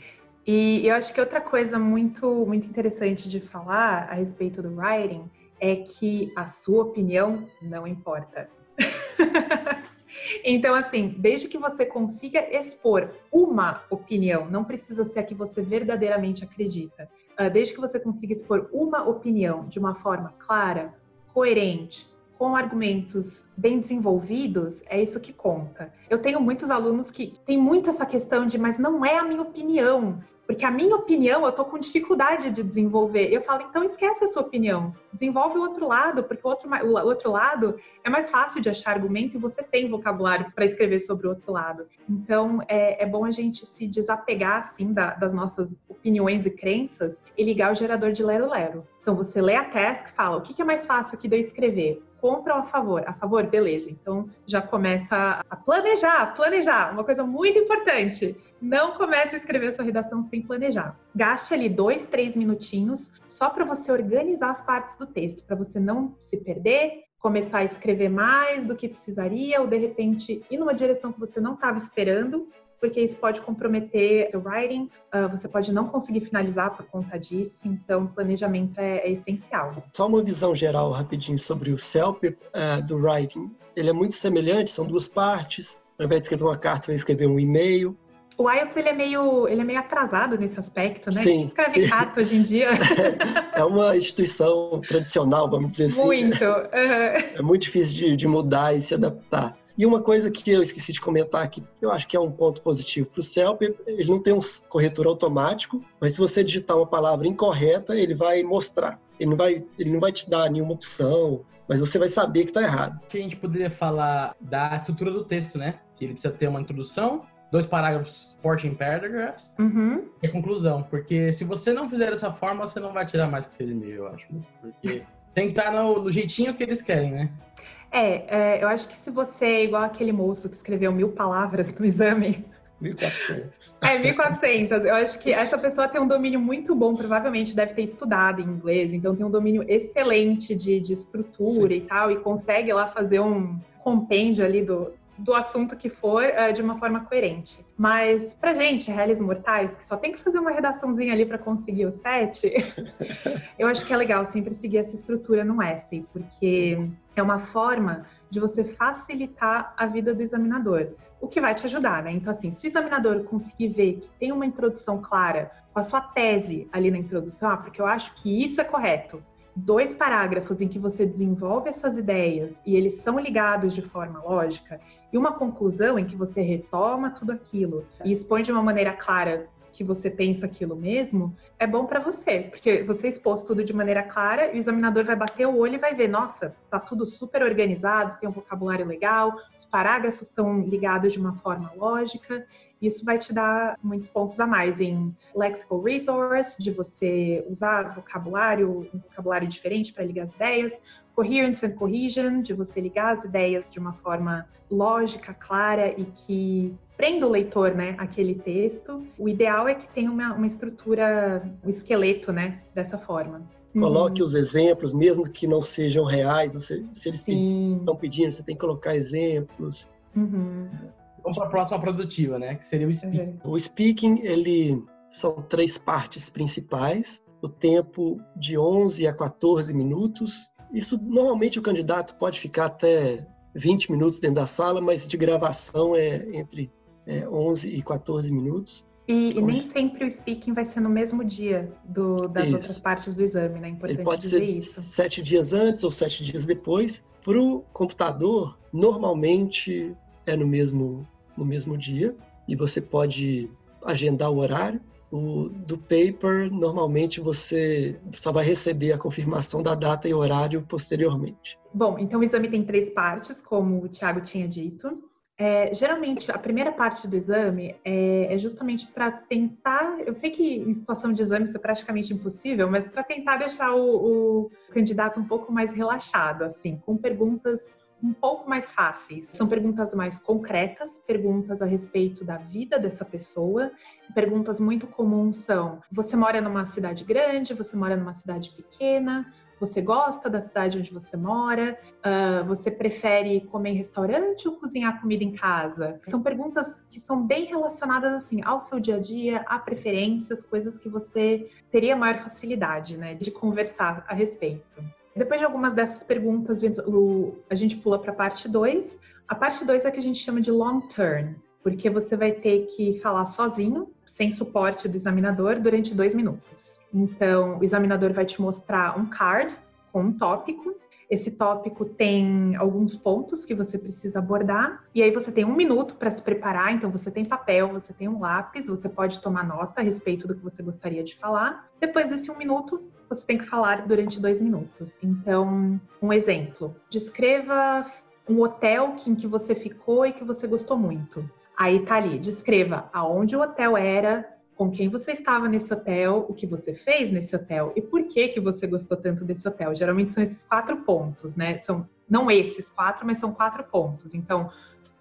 E eu acho que outra coisa muito, muito interessante de falar a respeito do writing é que a sua opinião não importa. então, assim, desde que você consiga expor uma opinião, não precisa ser a que você verdadeiramente acredita, ah, desde que você consiga expor uma opinião de uma forma clara, coerente, com argumentos bem desenvolvidos, é isso que conta. Eu tenho muitos alunos que têm muito essa questão de, mas não é a minha opinião. Porque a minha opinião eu tô com dificuldade de desenvolver. Eu falo, então esquece a sua opinião. Desenvolve o outro lado, porque o outro, o outro lado é mais fácil de achar argumento e você tem vocabulário para escrever sobre o outro lado. Então é, é bom a gente se desapegar assim da, das nossas opiniões e crenças e ligar o gerador de lero-lero. Então você lê a task fala, o que, que é mais fácil aqui de eu escrever? Contra ou a favor? A favor, beleza. Então já começa a planejar, planejar, uma coisa muito importante. Não comece a escrever sua redação sem planejar. Gaste ali dois, três minutinhos só para você organizar as partes do texto, para você não se perder, começar a escrever mais do que precisaria ou de repente ir numa direção que você não estava esperando porque isso pode comprometer o writing, uh, você pode não conseguir finalizar por conta disso, então planejamento é, é essencial. Só uma visão geral rapidinho sobre o CELP uh, do writing. Ele é muito semelhante, são duas partes. Ao invés de escrever uma carta, você vai escrever um e-mail. O IELTS ele é meio ele é meio atrasado nesse aspecto, né? Sim, escreve carta hoje em dia. é uma instituição tradicional, vamos dizer assim. Muito. Uhum. É muito difícil de, de mudar e se adaptar. E uma coisa que eu esqueci de comentar que eu acho que é um ponto positivo para o CELP, ele não tem um corretor automático, mas se você digitar uma palavra incorreta, ele vai mostrar. Ele não vai, ele não vai te dar nenhuma opção, mas você vai saber que está errado. A gente poderia falar da estrutura do texto, né? Que ele precisa ter uma introdução, dois parágrafos supporting paragraphs uhum. e a conclusão. Porque se você não fizer dessa forma, você não vai tirar mais que 6,5, eu acho. Porque tem que estar no, no jeitinho que eles querem, né? É, é, eu acho que se você é igual aquele moço que escreveu mil palavras no exame. 1.400. É, 1.400. Eu acho que essa pessoa tem um domínio muito bom, provavelmente deve ter estudado em inglês, então tem um domínio excelente de, de estrutura Sim. e tal, e consegue lá fazer um compêndio ali do, do assunto que for uh, de uma forma coerente. Mas pra gente, réis mortais, que só tem que fazer uma redaçãozinha ali para conseguir o set, eu acho que é legal sempre seguir essa estrutura no essay, porque Sim. é uma forma de você facilitar a vida do examinador, o que vai te ajudar, né? Então, assim, se o examinador conseguir ver que tem uma introdução clara com a sua tese ali na introdução, ah, porque eu acho que isso é correto, dois parágrafos em que você desenvolve essas ideias e eles são ligados de forma lógica, e uma conclusão em que você retoma tudo aquilo e expõe de uma maneira clara que você pensa aquilo mesmo, é bom para você, porque você expôs tudo de maneira clara e o examinador vai bater o olho e vai ver, nossa, tá tudo super organizado, tem um vocabulário legal, os parágrafos estão ligados de uma forma lógica. Isso vai te dar muitos pontos a mais em lexical resource, de você usar vocabulário, um vocabulário diferente para ligar as ideias, coherence and cohesion, de você ligar as ideias de uma forma lógica, clara e que prenda o leitor, né, aquele texto. O ideal é que tenha uma, uma estrutura, um esqueleto, né, dessa forma. Coloque uhum. os exemplos, mesmo que não sejam reais. Você, se eles estão pedindo, você tem que colocar exemplos. Uhum. Vamos para a próxima produtiva, né? Que seria o speaking. Uhum. O speaking, ele são três partes principais. O tempo de 11 a 14 minutos isso normalmente o candidato pode ficar até 20 minutos dentro da sala, mas de gravação é entre é, 11 e 14 minutos. E, e, nem sempre o speaking vai ser no mesmo dia do, das isso. outras partes do exame, né? É importante Ele pode ser isso. sete dias antes ou sete dias depois. Para o computador, normalmente é no mesmo, no mesmo dia e você pode agendar o horário. O, do paper, normalmente você só vai receber a confirmação da data e horário posteriormente. Bom, então o exame tem três partes, como o Tiago tinha dito. É, geralmente, a primeira parte do exame é, é justamente para tentar. Eu sei que em situação de exame isso é praticamente impossível, mas para tentar deixar o, o candidato um pouco mais relaxado, assim, com perguntas um pouco mais fáceis. São perguntas mais concretas, perguntas a respeito da vida dessa pessoa. Perguntas muito comuns são: você mora numa cidade grande? Você mora numa cidade pequena? Você gosta da cidade onde você mora? Uh, você prefere comer em restaurante ou cozinhar comida em casa? São perguntas que são bem relacionadas assim ao seu dia a dia, a preferências, coisas que você teria maior facilidade, né, de conversar a respeito. Depois de algumas dessas perguntas, a gente pula para a parte 2. A parte 2 é que a gente chama de long term, porque você vai ter que falar sozinho, sem suporte do examinador, durante dois minutos. Então, o examinador vai te mostrar um card com um tópico. Esse tópico tem alguns pontos que você precisa abordar, e aí você tem um minuto para se preparar. Então, você tem papel, você tem um lápis, você pode tomar nota a respeito do que você gostaria de falar. Depois desse um minuto, você tem que falar durante dois minutos. Então, um exemplo: descreva um hotel em que você ficou e que você gostou muito. Aí tá ali, descreva aonde o hotel era, com quem você estava nesse hotel, o que você fez nesse hotel e por que que você gostou tanto desse hotel. Geralmente são esses quatro pontos, né? São não esses quatro, mas são quatro pontos. Então,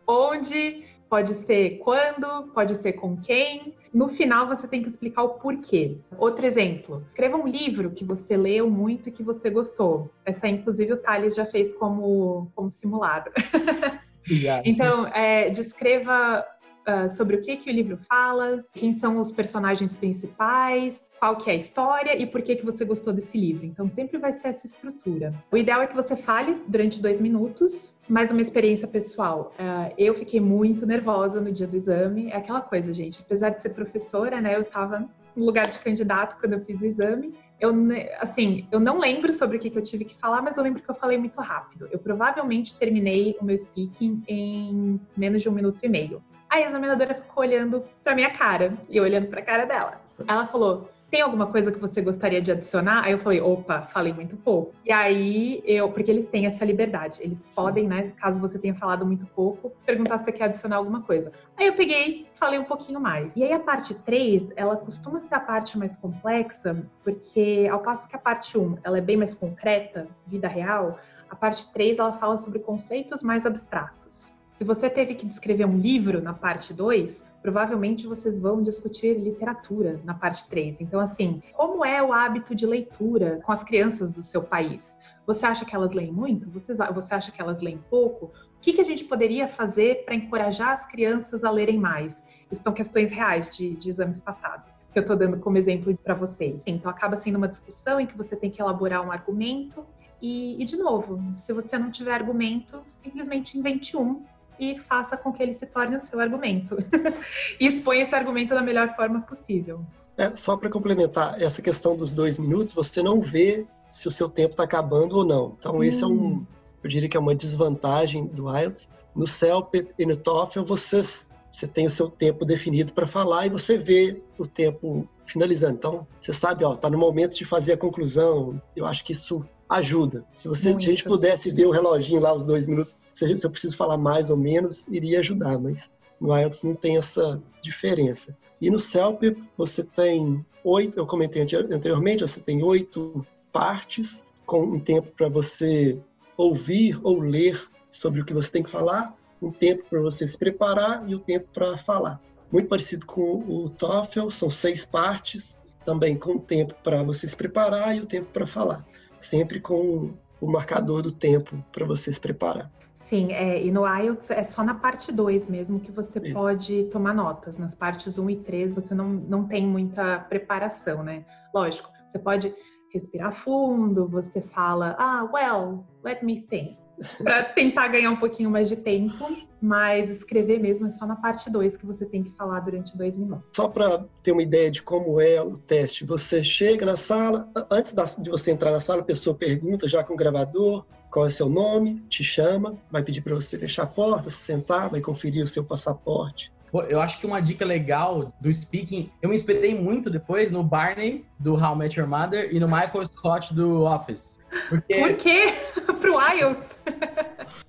onde, Pode ser quando, pode ser com quem. No final, você tem que explicar o porquê. Outro exemplo: escreva um livro que você leu muito e que você gostou. Essa, inclusive, o Thales já fez como, como simulado. então, é, descreva uh, sobre o que, que o livro fala, quem são os personagens principais, qual que é a história e por que, que você gostou desse livro. Então, sempre vai ser essa estrutura. O ideal é que você fale durante dois minutos, mais uma experiência pessoal. Uh, eu fiquei muito nervosa no dia do exame. É aquela coisa, gente. Apesar de ser professora, né, eu estava no lugar de candidato quando eu fiz o exame. Eu, assim, eu não lembro sobre o que, que eu tive que falar, mas eu lembro que eu falei muito rápido. Eu provavelmente terminei o meu speaking em menos de um minuto e meio. A examinadora ficou olhando pra minha cara e eu olhando pra cara dela. Ela falou: tem alguma coisa que você gostaria de adicionar? Aí eu falei, opa, falei muito pouco. E aí eu, porque eles têm essa liberdade, eles Sim. podem, né, caso você tenha falado muito pouco, perguntar se você quer adicionar alguma coisa. Aí eu peguei, falei um pouquinho mais. E aí a parte 3, ela costuma ser a parte mais complexa, porque ao passo que a parte 1, ela é bem mais concreta, vida real, a parte 3 ela fala sobre conceitos mais abstratos. Se você teve que descrever um livro na parte 2, provavelmente vocês vão discutir literatura na parte 3. Então, assim, como é o hábito de leitura com as crianças do seu país? Você acha que elas leem muito? Você, acha que elas leem pouco? O que, que a gente poderia fazer para encorajar as crianças a lerem mais? Isso são questões reais de, de exames passados, que eu estou dando como exemplo para vocês. Então, acaba sendo uma discussão em que você tem que elaborar um argumento e, e, de novo, se você não tiver argumento, simplesmente invente um e faça com que ele se torne o seu argumento. e exponha esse argumento da melhor forma possível. É, só para complementar, essa questão dos dois minutos, você não vê se o seu tempo está acabando ou não. Então, hum. esse é um, hum. eu diria que é uma desvantagem do IELTS. No CELP e no TOEFL, vocês você tem o seu tempo definido para falar e você vê o tempo finalizando. Então, você sabe, ó, tá no momento de fazer a conclusão. Eu acho que isso ajuda. Se, você, se a gente pudesse ver o reloginho lá, os dois minutos, se eu preciso falar mais ou menos, iria ajudar, mas no IELTS não tem essa diferença. E no CELP você tem oito, eu comentei anteriormente, você tem oito partes com um tempo para você ouvir ou ler sobre o que você tem que falar, um tempo para você se preparar e o tempo para falar. Muito parecido com o TOEFL, são seis partes, também com o tempo para você se preparar e o tempo para falar. Sempre com o marcador do tempo para você se preparar. Sim, é, e no IELTS é só na parte 2 mesmo que você Isso. pode tomar notas. Nas partes 1 um e 3 você não, não tem muita preparação, né? Lógico, você pode respirar fundo, você fala, ah, well, let me think para tentar ganhar um pouquinho mais de tempo, mas escrever mesmo é só na parte 2 que você tem que falar durante dois minutos. Só para ter uma ideia de como é o teste, você chega na sala, antes de você entrar na sala, a pessoa pergunta já com o gravador qual é seu nome, te chama, vai pedir para você fechar a porta, se sentar, vai conferir o seu passaporte. Eu acho que uma dica legal do speaking, eu me inspirei muito depois no Barney, do How I Met Your Mother, e no Michael Scott, do Office. Porque... Por quê? Pro IELTS?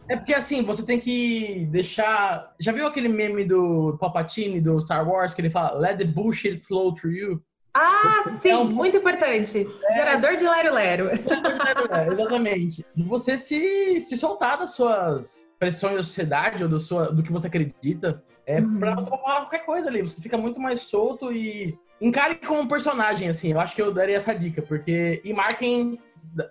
é porque, assim, você tem que deixar... Já viu aquele meme do Palpatine, do Star Wars, que ele fala, let the bullshit flow through you? Ah, sim, então, muito importante. É... Gerador de lero-lero. Exatamente. Você se, se soltar das suas pressões da sociedade ou do, sua, do que você acredita é uhum. pra você falar qualquer coisa ali. Você fica muito mais solto e encare como um personagem, assim. Eu acho que eu daria essa dica, porque. E marquem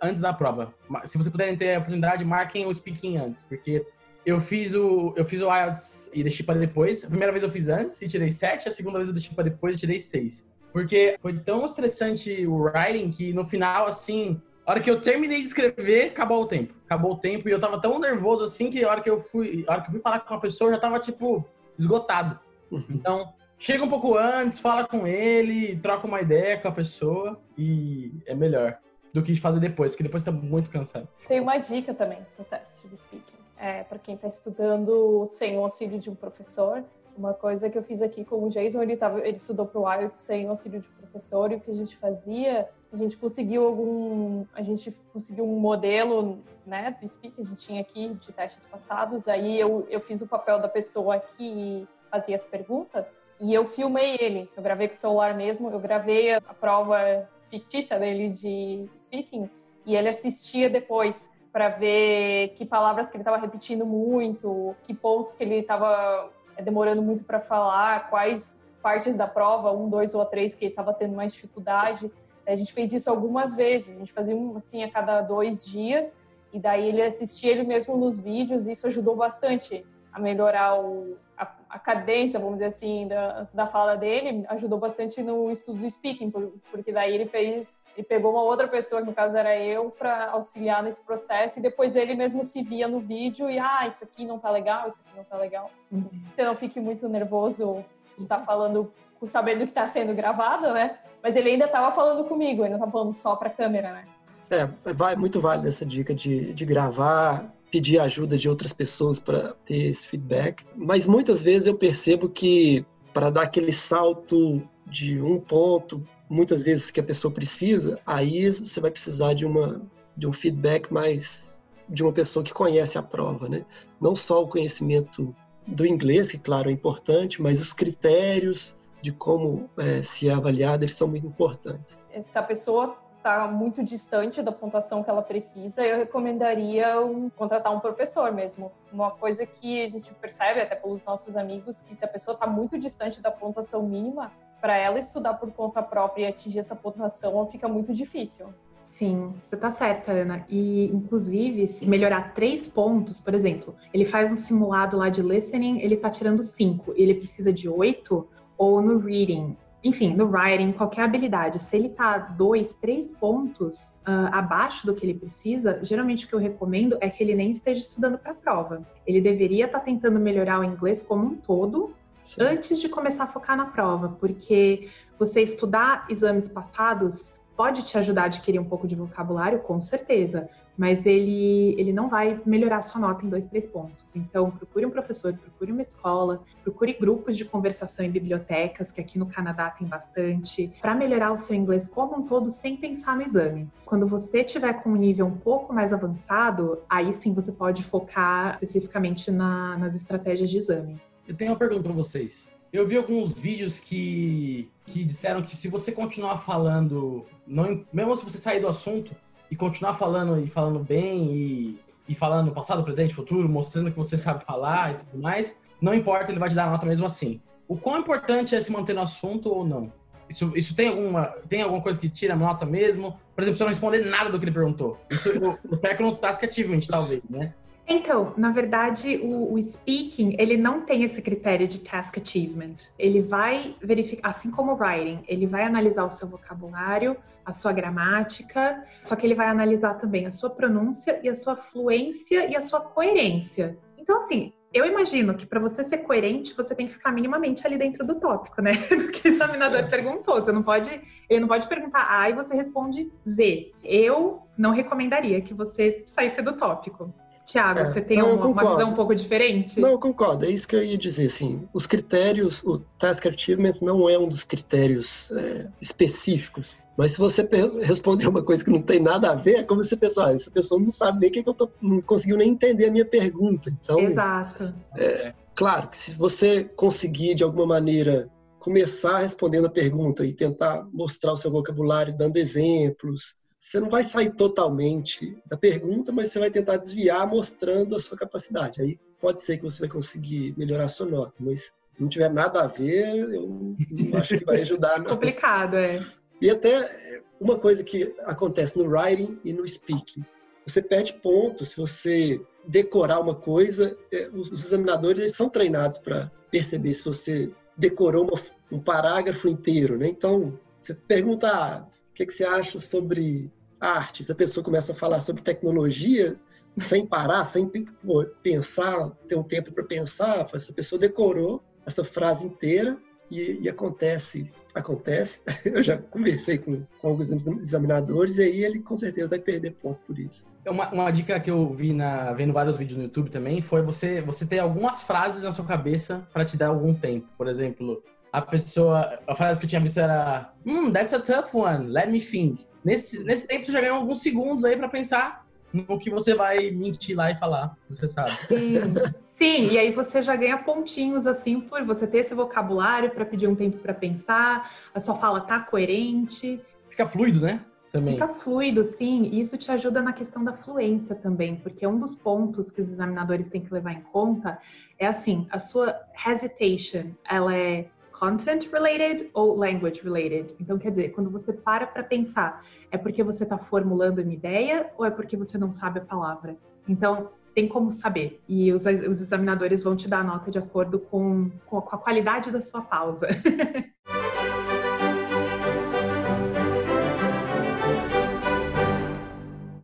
antes da prova. Se você puderem ter a oportunidade, marquem o speaking antes, porque eu fiz o eu fiz o IELTS e deixei para depois. A primeira vez eu fiz antes e tirei 7, a segunda vez eu deixei para depois e tirei 6. Porque foi tão estressante o writing que no final, assim, a hora que eu terminei de escrever, acabou o tempo. Acabou o tempo e eu tava tão nervoso assim que a hora que eu fui, a hora que eu fui falar com uma pessoa, eu já tava tipo esgotado. Uhum. Então, chega um pouco antes, fala com ele, troca uma ideia com a pessoa e é melhor do que fazer depois, porque depois está muito cansado. Tem uma dica também no teste de speaking. É, para quem está estudando sem o auxílio de um professor, uma coisa que eu fiz aqui com o Jason, ele, tava, ele estudou para o IELTS sem o auxílio de um professor, e o que a gente fazia, a gente conseguiu algum, a gente conseguiu um modelo, né, do speaking, a gente tinha aqui de testes passados, aí eu, eu fiz o papel da pessoa que fazia as perguntas, e eu filmei ele, eu gravei com o celular mesmo, eu gravei a prova fictícia dele de speaking, e ele assistia depois para ver que palavras que ele estava repetindo muito, que pontos que ele estava é, demorando muito para falar, quais partes da prova, um, dois ou três, que ele estava tendo mais dificuldade. A gente fez isso algumas vezes, a gente fazia um, assim a cada dois dias, e daí ele assistia ele mesmo nos vídeos, e isso ajudou bastante a melhorar o, a, a, cadência, vamos dizer assim, da, da fala dele, ajudou bastante no estudo do speaking, porque daí ele fez, ele pegou uma outra pessoa, que no caso era eu, para auxiliar nesse processo, e depois ele mesmo se via no vídeo e, ah, isso aqui não tá legal, isso aqui não tá legal. Uhum. Você não fique muito nervoso de estar tá falando, sabendo que está sendo gravado, né? Mas ele ainda estava falando comigo, ele não estava falando só para a câmera, né? É, vai muito válida essa dica de, de gravar pedir ajuda de outras pessoas para ter esse feedback. Mas muitas vezes eu percebo que para dar aquele salto de um ponto, muitas vezes que a pessoa precisa, aí você vai precisar de uma de um feedback mais de uma pessoa que conhece a prova, né? Não só o conhecimento do inglês, que claro é importante, mas os critérios de como é, se é avaliado, eles são muito importantes. Se a pessoa está muito distante da pontuação que ela precisa, eu recomendaria um, contratar um professor mesmo. Uma coisa que a gente percebe até pelos nossos amigos, que se a pessoa está muito distante da pontuação mínima, para ela estudar por conta própria e atingir essa pontuação fica muito difícil. Sim, você está certa, Ana. E, inclusive, se melhorar três pontos, por exemplo, ele faz um simulado lá de listening, ele está tirando cinco, ele precisa de oito, ou no reading, enfim, no writing, qualquer habilidade, se ele tá dois, três pontos uh, abaixo do que ele precisa, geralmente o que eu recomendo é que ele nem esteja estudando para a prova. Ele deveria estar tá tentando melhorar o inglês como um todo Sim. antes de começar a focar na prova, porque você estudar exames passados pode te ajudar a adquirir um pouco de vocabulário, com certeza, mas ele, ele não vai melhorar sua nota em dois, três pontos. Então, procure um professor, procure uma escola, procure grupos de conversação em bibliotecas, que aqui no Canadá tem bastante, para melhorar o seu inglês como um todo sem pensar no exame. Quando você tiver com um nível um pouco mais avançado, aí sim você pode focar especificamente na, nas estratégias de exame. Eu tenho uma pergunta para vocês. Eu vi alguns vídeos que, que disseram que se você continuar falando, não, mesmo se você sair do assunto e continuar falando e falando bem e, e falando passado, presente, futuro, mostrando que você sabe falar e tudo mais, não importa, ele vai te dar nota mesmo assim. O quão importante é se manter no assunto ou não? Isso, isso tem alguma tem alguma coisa que tira a nota mesmo? Por exemplo, se eu não responder nada do que ele perguntou. Isso eu, eu pego no Task Achievement, talvez, né? Então, na verdade, o, o, speaking, ele não tem esse critério de task achievement. Ele vai verificar, assim como o writing, ele vai analisar o seu vocabulário, a sua gramática, só que ele vai analisar também a sua pronúncia e a sua fluência e a sua coerência. Então, assim, eu imagino que para você ser coerente, você tem que ficar minimamente ali dentro do tópico, né? Do que o examinador é. perguntou. Você não pode, ele não pode perguntar A e você responde Z. Eu não recomendaria que você saísse do tópico. Tiago, é, você tem não, uma, uma, visão um pouco diferente? Não, eu concordo. É isso que eu ia dizer. Assim, os critérios, o Task Achievement não é um dos critérios é, específicos. Mas se você responder uma coisa que não tem nada a ver, é como se pessoa, ah, essa pessoa não sabe nem o que, que eu tô, não conseguiu nem entender a minha pergunta. Então, Exato. É, claro que se você conseguir de alguma maneira começar respondendo a pergunta e tentar mostrar o seu vocabulário dando exemplos, você não vai sair totalmente da pergunta, mas você vai tentar desviar mostrando a sua capacidade. Aí pode ser que você vai conseguir melhorar a sua nota, mas se não tiver nada a ver, eu não acho que vai ajudar. Não. Complicado, é. E até uma coisa que acontece no writing e no speaking. Você perde pontos se você decorar uma coisa. É, os examinadores são treinados para perceber se você decorou uma, um parágrafo inteiro, né? Então, você pergunta, ah, que, que você acha sobre arte? Se a pessoa começa a falar sobre tecnologia, sem parar, sem pô, pensar, ter um tempo para pensar, essa pessoa decorou essa frase inteira e, e, acontece, acontece. Eu já conversei com, com, alguns examinadores e aí ele com certeza vai perder ponto por isso. É uma, uma dica que eu vi na, vendo vários vídeos no YouTube também foi você, você ter algumas frases na sua cabeça para te dar algum tempo. Por exemplo, a pessoa. A frase que eu tinha visto era: Hum, that's a tough one, let me think. Nesse, nesse tempo você já ganhou alguns segundos aí para pensar no que você vai mentir lá e falar, você sabe. Sim. Sim, e aí você já ganha pontinhos assim por você ter esse vocabulário para pedir um tempo para pensar, a sua fala tá coerente. Fica fluido, né? Também. Fica fluido, sim, e isso te ajuda na questão da fluência também, porque um dos pontos que os examinadores têm que levar em conta é assim, a sua hesitation, ela é content related ou language related. Então, quer dizer, quando você para para pensar, é porque você está formulando uma ideia ou é porque você não sabe a palavra? Então, tem como saber. E os, os examinadores vão te dar a nota de acordo com, com a qualidade da sua pausa.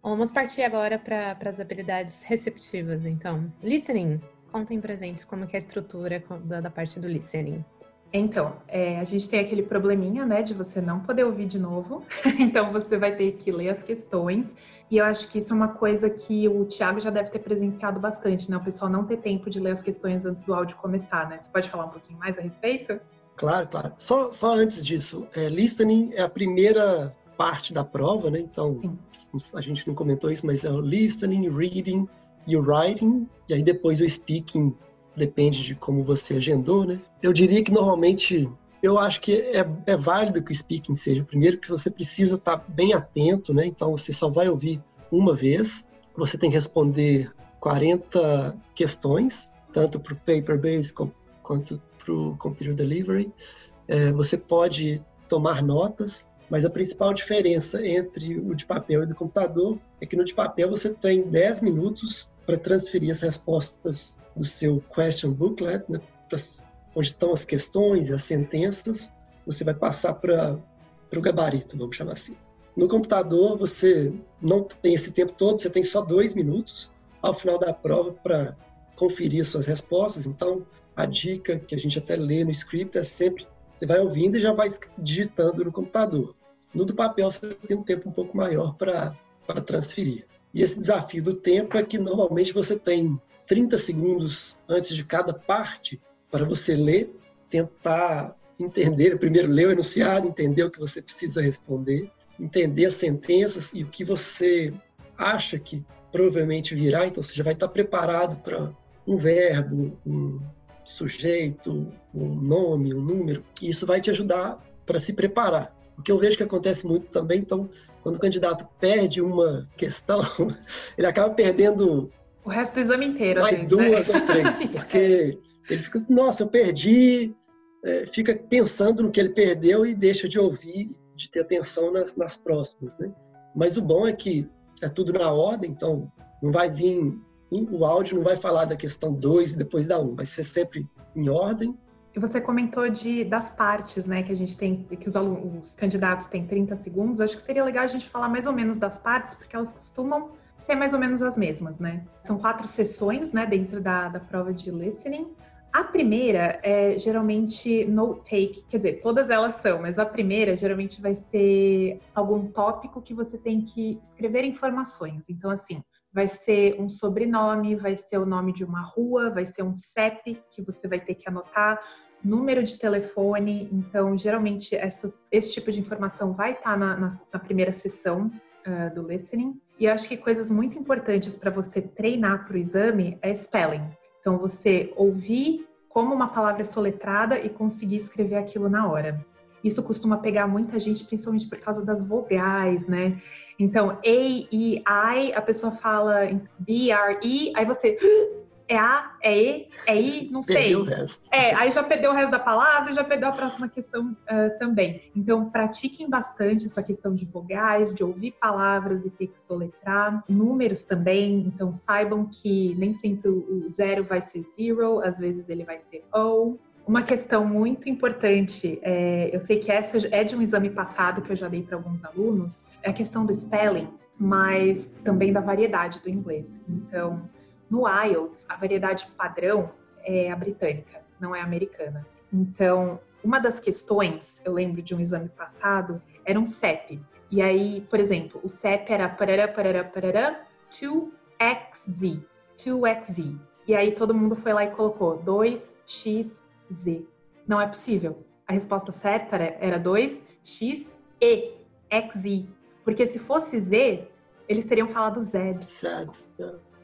Vamos partir agora para as habilidades receptivas, então. Listening. Contem pra gente como é a estrutura da, da parte do listening. Então, é, a gente tem aquele probleminha, né, de você não poder ouvir de novo. então, você vai ter que ler as questões. E eu acho que isso é uma coisa que o Thiago já deve ter presenciado bastante, né? O pessoal não ter tempo de ler as questões antes do áudio começar, né? Você pode falar um pouquinho mais a respeito? Claro, claro. Só, só antes disso, é, listening é a primeira parte da prova, né? Então, Sim. a gente não comentou isso, mas é o listening, reading e o writing. E aí depois o speaking depende de como você agendou, né? Eu diria que normalmente eu acho que é, é válido que o speaking seja o primeiro, que você precisa estar bem atento, né? Então você só vai ouvir uma vez, você tem que responder 40 questões, tanto para o paper-based quanto para o computer delivery. É, você pode tomar notas, mas a principal diferença entre o de papel e do computador é que no de papel você tem 10 minutos para transferir as respostas do seu question booklet, né, onde estão as questões e as sentenças, você vai passar para o gabarito, vamos chamar assim. No computador, você não tem esse tempo todo, você tem só dois minutos ao final da prova para conferir suas respostas. Então, a dica que a gente até lê no script é sempre você vai ouvindo e já vai digitando no computador. No do papel você tem um tempo um pouco maior para transferir. E esse desafio do tempo é que normalmente você tem 30 segundos antes de cada parte para você ler, tentar entender, primeiro ler o enunciado, entender o que você precisa responder, entender as sentenças e o que você acha que provavelmente virá, então você já vai estar preparado para um verbo, um sujeito, um nome, um número, e isso vai te ajudar para se preparar. O que eu vejo que acontece muito também, então, quando o candidato perde uma questão, ele acaba perdendo o resto do exame inteiro. Mais assim, duas né? ou três, porque ele fica, nossa, eu perdi, é, fica pensando no que ele perdeu e deixa de ouvir, de ter atenção nas, nas próximas, né? Mas o bom é que é tudo na ordem, então não vai vir, o áudio não vai falar da questão 2 e depois da 1, um, vai ser sempre em ordem. Você comentou de, das partes, né, que a gente tem, que os, alunos, os candidatos têm 30 segundos. Acho que seria legal a gente falar mais ou menos das partes, porque elas costumam ser mais ou menos as mesmas, né? São quatro sessões, né, dentro da, da prova de listening. A primeira é geralmente note take, quer dizer, todas elas são, mas a primeira geralmente vai ser algum tópico que você tem que escrever informações. Então, assim, vai ser um sobrenome, vai ser o nome de uma rua, vai ser um CEP que você vai ter que anotar, número de telefone. Então, geralmente, essas, esse tipo de informação vai estar na, na, na primeira sessão uh, do listening. E acho que coisas muito importantes para você treinar para o exame é spelling. Então, você ouvir como uma palavra é soletrada e conseguir escrever aquilo na hora. Isso costuma pegar muita gente, principalmente por causa das vogais, né? Então, A, E, I, a pessoa fala B, R, E, aí você é A, é E, é I, não sei. Perdeu o resto. É, aí já perdeu o resto da palavra, já perdeu a próxima questão uh, também. Então, pratiquem bastante essa questão de vogais, de ouvir palavras e ter que soletrar. Números também, então saibam que nem sempre o zero vai ser zero, às vezes ele vai ser O. Uma questão muito importante, é, eu sei que essa é de um exame passado que eu já dei para alguns alunos, é a questão do spelling, mas também da variedade do inglês. Então, no IELTS, a variedade padrão é a britânica, não é a americana. Então, uma das questões, eu lembro de um exame passado, era um CEP. E aí, por exemplo, o CEP era parará, parará, parará, 2XZ, 2XZ. E aí todo mundo foi lá e colocou 2XZ. Não é possível. A resposta certa era 2XE, XZ. Porque se fosse Z, eles teriam falado Z. Z.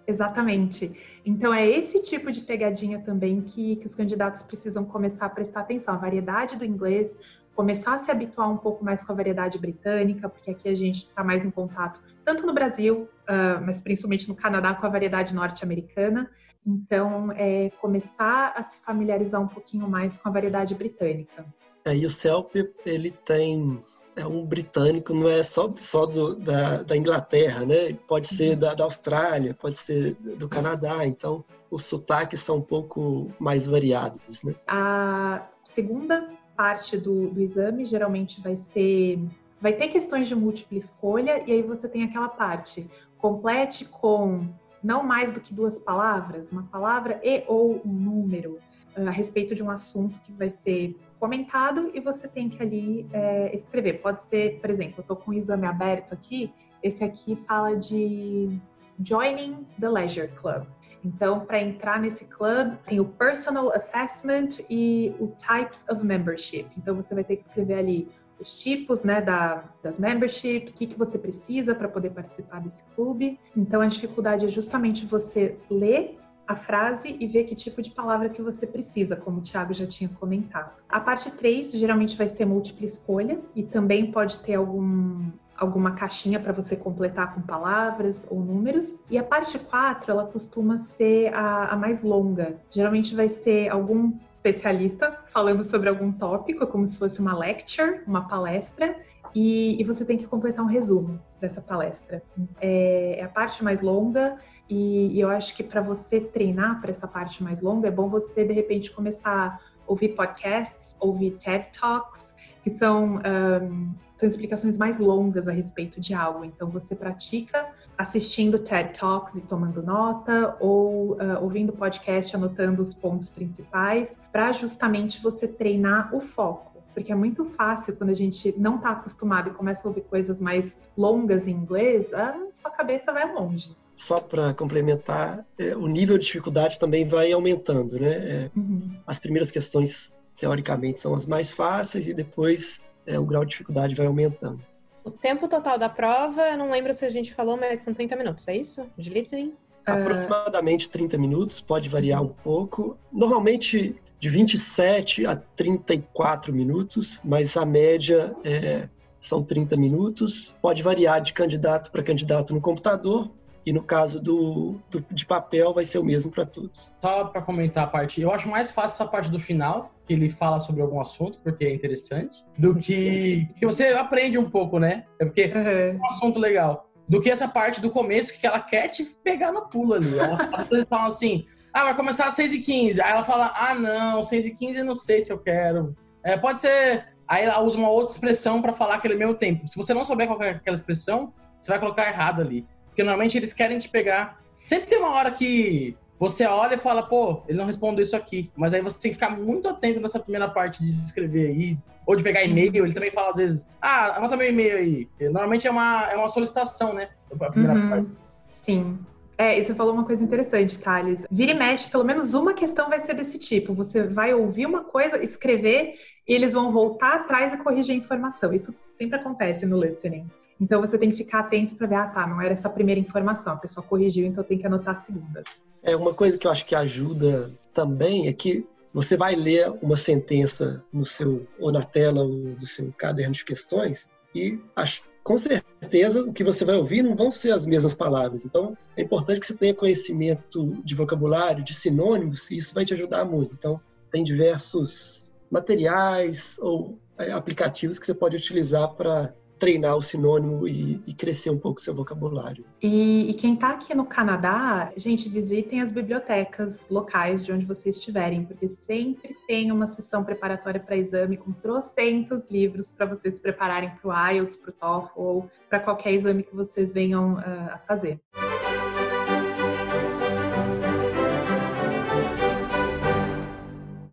Exatamente. Então, é esse tipo de pegadinha também que, que os candidatos precisam começar a prestar atenção. A variedade do inglês, começar a se habituar um pouco mais com a variedade britânica, porque aqui a gente está mais em contato, tanto no Brasil, uh, mas principalmente no Canadá, com a variedade norte-americana. Então, é começar a se familiarizar um pouquinho mais com a variedade britânica. É, e o CELP, ele tem é um britânico, não é só, só do, da, da, Inglaterra, né? Pode ser da, da, Austrália, pode ser do Canadá, então os sotaques são um pouco mais variados, né? A segunda parte do, do exame geralmente vai ser vai ter questões de múltipla escolha e aí você tem aquela parte complete com não mais do que duas palavras, uma palavra e ou um número a respeito de um assunto que vai ser comentado e você tem que ali é, escrever. Pode ser, por exemplo, eu estou com o exame aberto aqui, esse aqui fala de Joining the Leisure Club. Então, para entrar nesse club, tem o Personal Assessment e o Types of Membership. Então, você vai ter que escrever ali os tipos né, da, das memberships, o que, que você precisa para poder participar desse clube. Então, a dificuldade é justamente você ler a frase e ver que tipo de palavra que você precisa, como o Thiago já tinha comentado. A parte 3 geralmente vai ser múltipla escolha e também pode ter algum alguma caixinha para você completar com palavras ou números. E a parte 4, ela costuma ser a, a mais longa. Geralmente vai ser algum especialista falando sobre algum tópico, como se fosse uma lecture, uma palestra, e, e você tem que completar um resumo dessa palestra. É, é a parte mais longa e, e eu acho que para você treinar para essa parte mais longa, é bom você, de repente, começar a ouvir podcasts, ouvir TED Talks, que são, um, são explicações mais longas a respeito de algo. Então, você pratica assistindo TED Talks e tomando nota, ou uh, ouvindo podcast, anotando os pontos principais, para justamente você treinar o foco. porque é muito fácil quando a gente não está acostumado e começa a ouvir coisas mais longas em inglês, a sua cabeça vai longe. Só para complementar, é, o nível de dificuldade também vai aumentando, né? É, uhum. As primeiras questões, teoricamente, são as mais fáceis e depois é, o grau de dificuldade vai aumentando. O tempo total da prova, eu não lembro se a gente falou, mas são 30 minutos, é isso? De listening? Aproximadamente 30 minutos, pode variar um pouco. Normalmente de 27 a 34 minutos, mas a média é, são 30 minutos. Pode variar de candidato para candidato no computador. E no caso do, do de papel, vai ser o mesmo para todos. Só para comentar a parte, eu acho mais fácil essa parte do final, que ele fala sobre algum assunto, porque é interessante, do que, que você aprende um pouco, né? É porque uhum. é um assunto legal do que essa parte do começo que ela quer te pegar no pulo ali. Ela, as coisas falam assim, ah, vai começar às 6h15. Aí ela fala, ah, não, 6h15 eu não sei se eu quero. É, pode ser. Aí ela usa uma outra expressão para falar aquele mesmo tempo. Se você não souber qual é aquela expressão, você vai colocar errado ali. Porque normalmente eles querem te pegar. Sempre tem uma hora que você olha e fala, pô, ele não respondeu isso aqui. Mas aí você tem que ficar muito atento nessa primeira parte de se escrever aí. Ou de pegar e-mail. Ele também fala às vezes, ah, anota meu e-mail aí. Normalmente é uma, é uma solicitação, né? A primeira uhum. parte. Sim. É, e você falou uma coisa interessante, Thales. Vira e mexe, pelo menos uma questão vai ser desse tipo. Você vai ouvir uma coisa, escrever, e eles vão voltar atrás e corrigir a informação. Isso sempre acontece no listening. Então você tem que ficar atento para ver, ah, tá, não era essa primeira informação, a pessoa corrigiu, então tem que anotar a segunda. É uma coisa que eu acho que ajuda também é que você vai ler uma sentença no seu ou na tela ou no seu caderno de questões e acho, com certeza o que você vai ouvir não vão ser as mesmas palavras. Então é importante que você tenha conhecimento de vocabulário, de sinônimos e isso vai te ajudar muito. Então tem diversos materiais ou é, aplicativos que você pode utilizar para treinar o sinônimo e, e crescer um pouco o seu vocabulário. E, e quem está aqui no Canadá, gente, visitem as bibliotecas locais de onde vocês estiverem, porque sempre tem uma sessão preparatória para exame com trocentos livros para vocês se prepararem para o IELTS, para o TOEFL ou para qualquer exame que vocês venham uh, a fazer.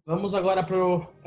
Vamos agora para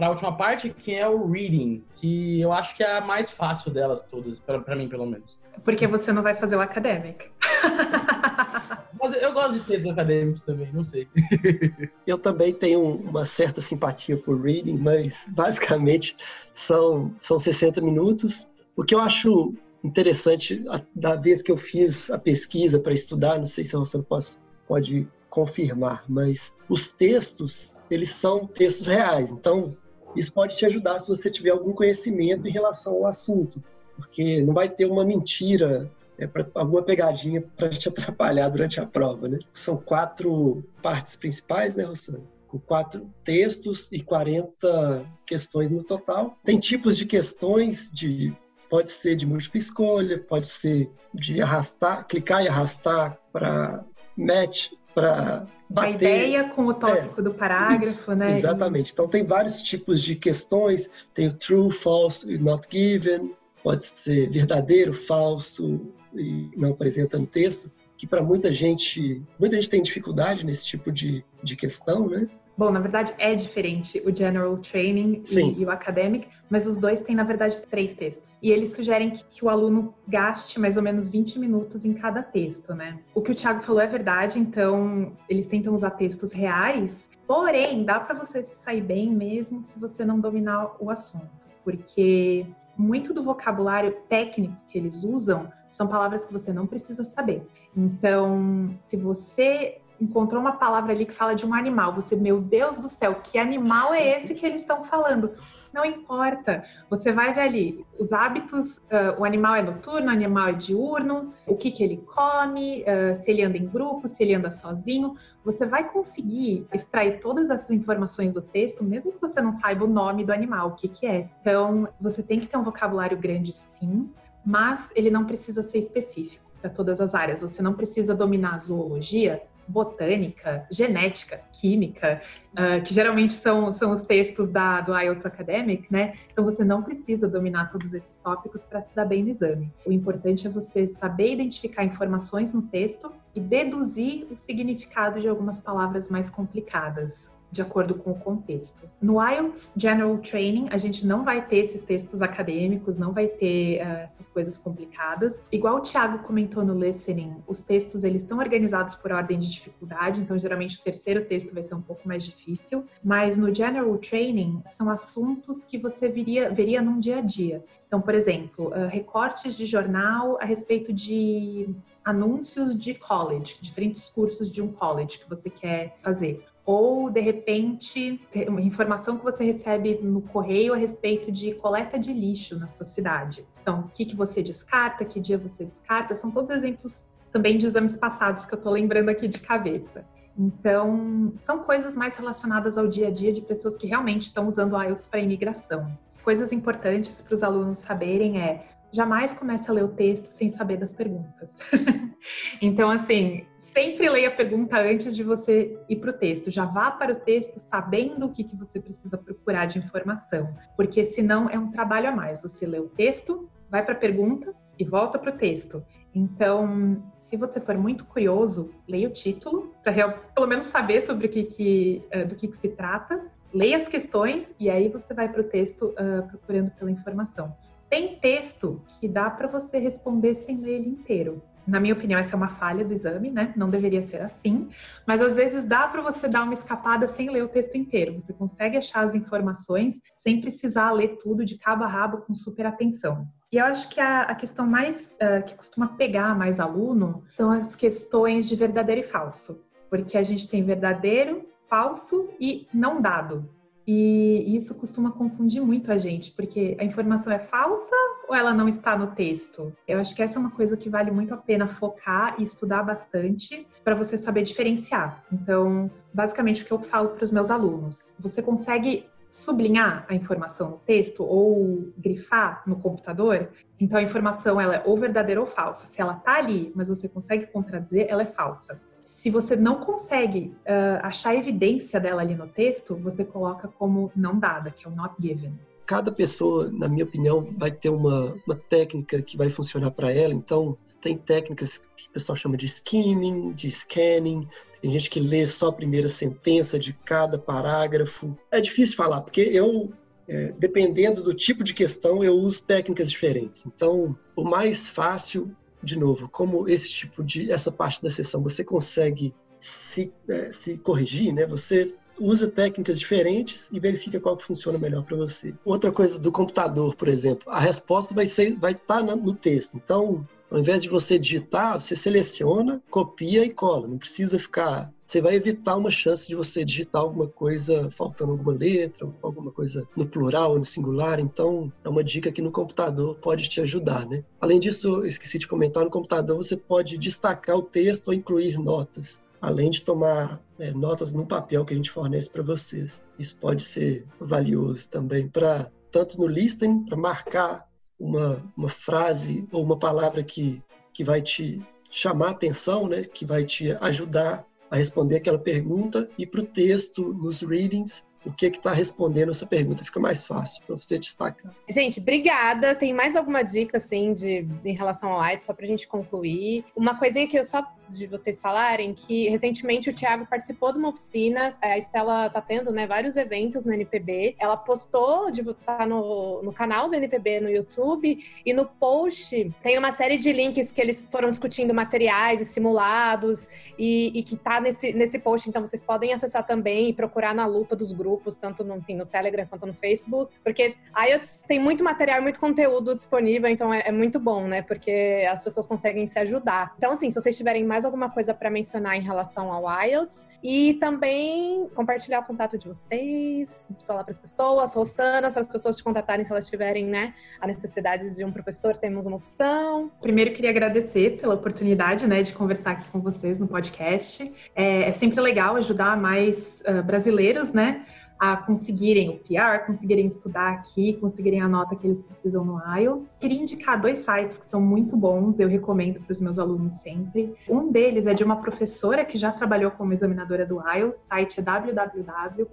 a última parte, que é o reading, que eu acho que é a mais fácil delas todas, para mim pelo menos. Porque você não vai fazer o academic. Mas eu gosto de ter os acadêmicos também, não sei. eu também tenho uma certa simpatia por reading, mas basicamente são, são 60 minutos. O que eu acho interessante, da vez que eu fiz a pesquisa para estudar, não sei se você pode, pode confirmar, mas os textos, eles são textos reais. Então, isso pode te ajudar se você tiver algum conhecimento em relação ao assunto, porque não vai ter uma mentira, é, pra, alguma pegadinha para te atrapalhar durante a prova, né? São quatro partes principais, né, Rosana? Com quatro textos e 40 questões no total. Tem tipos de questões de pode ser de múltipla escolha, pode ser de arrastar, clicar e arrastar para match para bater. A ideia com o tópico é, do parágrafo, isso, né? Exatamente. Então tem vários tipos de questões, tem o true, false, not given, pode ser verdadeiro, falso e não apresenta no texto, que para muita gente, muita gente tem dificuldade nesse tipo de, de questão, né? Bom, na verdade é diferente o General Training e, e, o Academic, mas os dois têm, na verdade, três textos. E eles sugerem que, que, o aluno gaste mais ou menos 20 minutos em cada texto, né? O que o Thiago falou é verdade, então eles tentam usar textos reais, porém, dá para você sair bem mesmo se você não dominar o assunto, porque muito do vocabulário técnico que eles usam são palavras que você não precisa saber. Então, se você encontrou uma palavra ali que fala de um animal. Você, meu Deus do céu, que animal é esse que eles estão falando? Não importa. Você vai ver ali os hábitos. Uh, o animal é noturno, o animal é diurno, o que, que ele come, uh, se ele anda em grupo, se ele anda sozinho. Você vai conseguir extrair todas essas informações do texto, mesmo que você não saiba o nome do animal, o que, que é. Então, você tem que ter um vocabulário grande, sim, mas ele não precisa ser específico para todas as áreas. Você não precisa dominar a zoologia botânica, genética, química, uh, que geralmente são, são os textos da, do IELTS Academic, né? Então você não precisa dominar todos esses tópicos para se dar bem no exame. O importante é você saber identificar informações no texto e deduzir o significado de algumas palavras mais complicadas. De acordo com o contexto. No IELTS General Training, a gente não vai ter esses textos acadêmicos, não vai ter uh, essas coisas complicadas. Igual o Thiago comentou no listening, os textos eles estão organizados por ordem de dificuldade, então geralmente o terceiro texto vai ser um pouco mais difícil, mas no General Training são assuntos que você viria, veria num dia a dia. Então, por exemplo, uh, recortes de jornal a respeito de anúncios de college, diferentes cursos de um college que você quer fazer ou de repente uma informação que você recebe no correio a respeito de coleta de lixo na sua cidade. Então, o que, que você descarta, que dia você descarta, são todos exemplos também de exames passados que eu estou lembrando aqui de cabeça. Então, são coisas mais relacionadas ao dia a dia de pessoas que realmente estão usando o IELTS para imigração. Coisas importantes para os alunos saberem é jamais comece a ler o texto sem saber das perguntas. então, assim, sempre leia a pergunta antes de você ir para o texto. Já vá para o texto sabendo o que, que você precisa procurar de informação, porque senão é um trabalho a mais. Você lê o texto, vai para a pergunta e volta para o texto. Então, se você for muito curioso, leia o título para pelo menos saber sobre o que, que uh, do que, que se trata. Leia as questões e aí você vai para o texto uh, procurando pela informação. Tem texto que dá para você responder sem ler ele inteiro. Na minha opinião, essa é uma falha do exame, né? Não deveria ser assim, mas às vezes dá para você dar uma escapada sem ler o texto inteiro. Você consegue achar as informações sem precisar ler tudo de cabo a rabo com super atenção. E eu acho que a, a questão mais uh, que costuma pegar mais aluno são as questões de verdadeiro e falso, porque a gente tem verdadeiro, falso e não dado. E isso costuma confundir muito a gente, porque a informação é falsa ou ela não está no texto? Eu acho que essa é uma coisa que vale muito a pena focar e estudar bastante para você saber diferenciar. Então, basicamente, o que eu falo para os meus alunos: você consegue sublinhar a informação no texto ou grifar no computador, então a informação ela é ou verdadeira ou falsa. Se ela está ali, mas você consegue contradizer, ela é falsa se você não consegue uh, achar evidência dela ali no texto, você coloca como não dada, que é o not given. Cada pessoa, na minha opinião, vai ter uma, uma técnica que vai funcionar para ela. Então, tem técnicas que o pessoal chama de skimming, de scanning. Tem gente que lê só a primeira sentença de cada parágrafo. É difícil falar, porque eu, é, dependendo do tipo de questão, eu uso técnicas diferentes. Então, o mais fácil de novo, como esse tipo de essa parte da sessão você consegue se, é, se corrigir, né? Você usa técnicas diferentes e verifica qual que funciona melhor para você. Outra coisa do computador, por exemplo, a resposta vai ser vai estar tá no texto. Então, ao invés de você digitar, você seleciona, copia e cola. Não precisa ficar você vai evitar uma chance de você digitar alguma coisa faltando alguma letra, alguma coisa no plural ou no singular. Então, é uma dica que no computador pode te ajudar, né? Além disso, esqueci de comentar, no computador você pode destacar o texto ou incluir notas, além de tomar é, notas no papel que a gente fornece para vocês. Isso pode ser valioso também para tanto no listening, para marcar uma, uma frase ou uma palavra que, que vai te chamar a atenção, né? que vai te ajudar a responder aquela pergunta e para o texto nos readings o que está respondendo essa pergunta. Fica mais fácil para você destacar. Gente, obrigada. Tem mais alguma dica, assim, de, em relação ao AIDS, só para a gente concluir? Uma coisinha que eu só preciso de vocês falarem, que recentemente o Thiago participou de uma oficina, a Estela tá tendo, né, vários eventos no NPB. Ela postou, de, tá no, no canal do NPB no YouTube, e no post tem uma série de links que eles foram discutindo materiais e simulados, e, e que tá nesse, nesse post, então vocês podem acessar também e procurar na lupa dos grupos grupos, tanto no, enfim, no Telegram quanto no Facebook, porque IELTS tem muito material, muito conteúdo disponível, então é, é, muito bom, né? Porque as pessoas conseguem se ajudar. Então, assim, se vocês tiverem mais alguma coisa para mencionar em relação ao IELTS e também compartilhar o contato de vocês, falar para as pessoas, Rossanas, para as pessoas te contatarem se elas tiverem, né, a necessidade de um professor, temos uma opção. Primeiro, queria agradecer pela oportunidade, né, de conversar aqui com vocês no podcast. É, é sempre legal ajudar mais uh, brasileiros, né, a conseguirem o PR, conseguirem estudar aqui, conseguirem a nota que eles precisam no IELTS. Queria indicar dois sites que são muito bons, eu recomendo para os meus alunos sempre. Um deles é de uma professora que já trabalhou como examinadora do IELTS, o site é www.ieltsliz,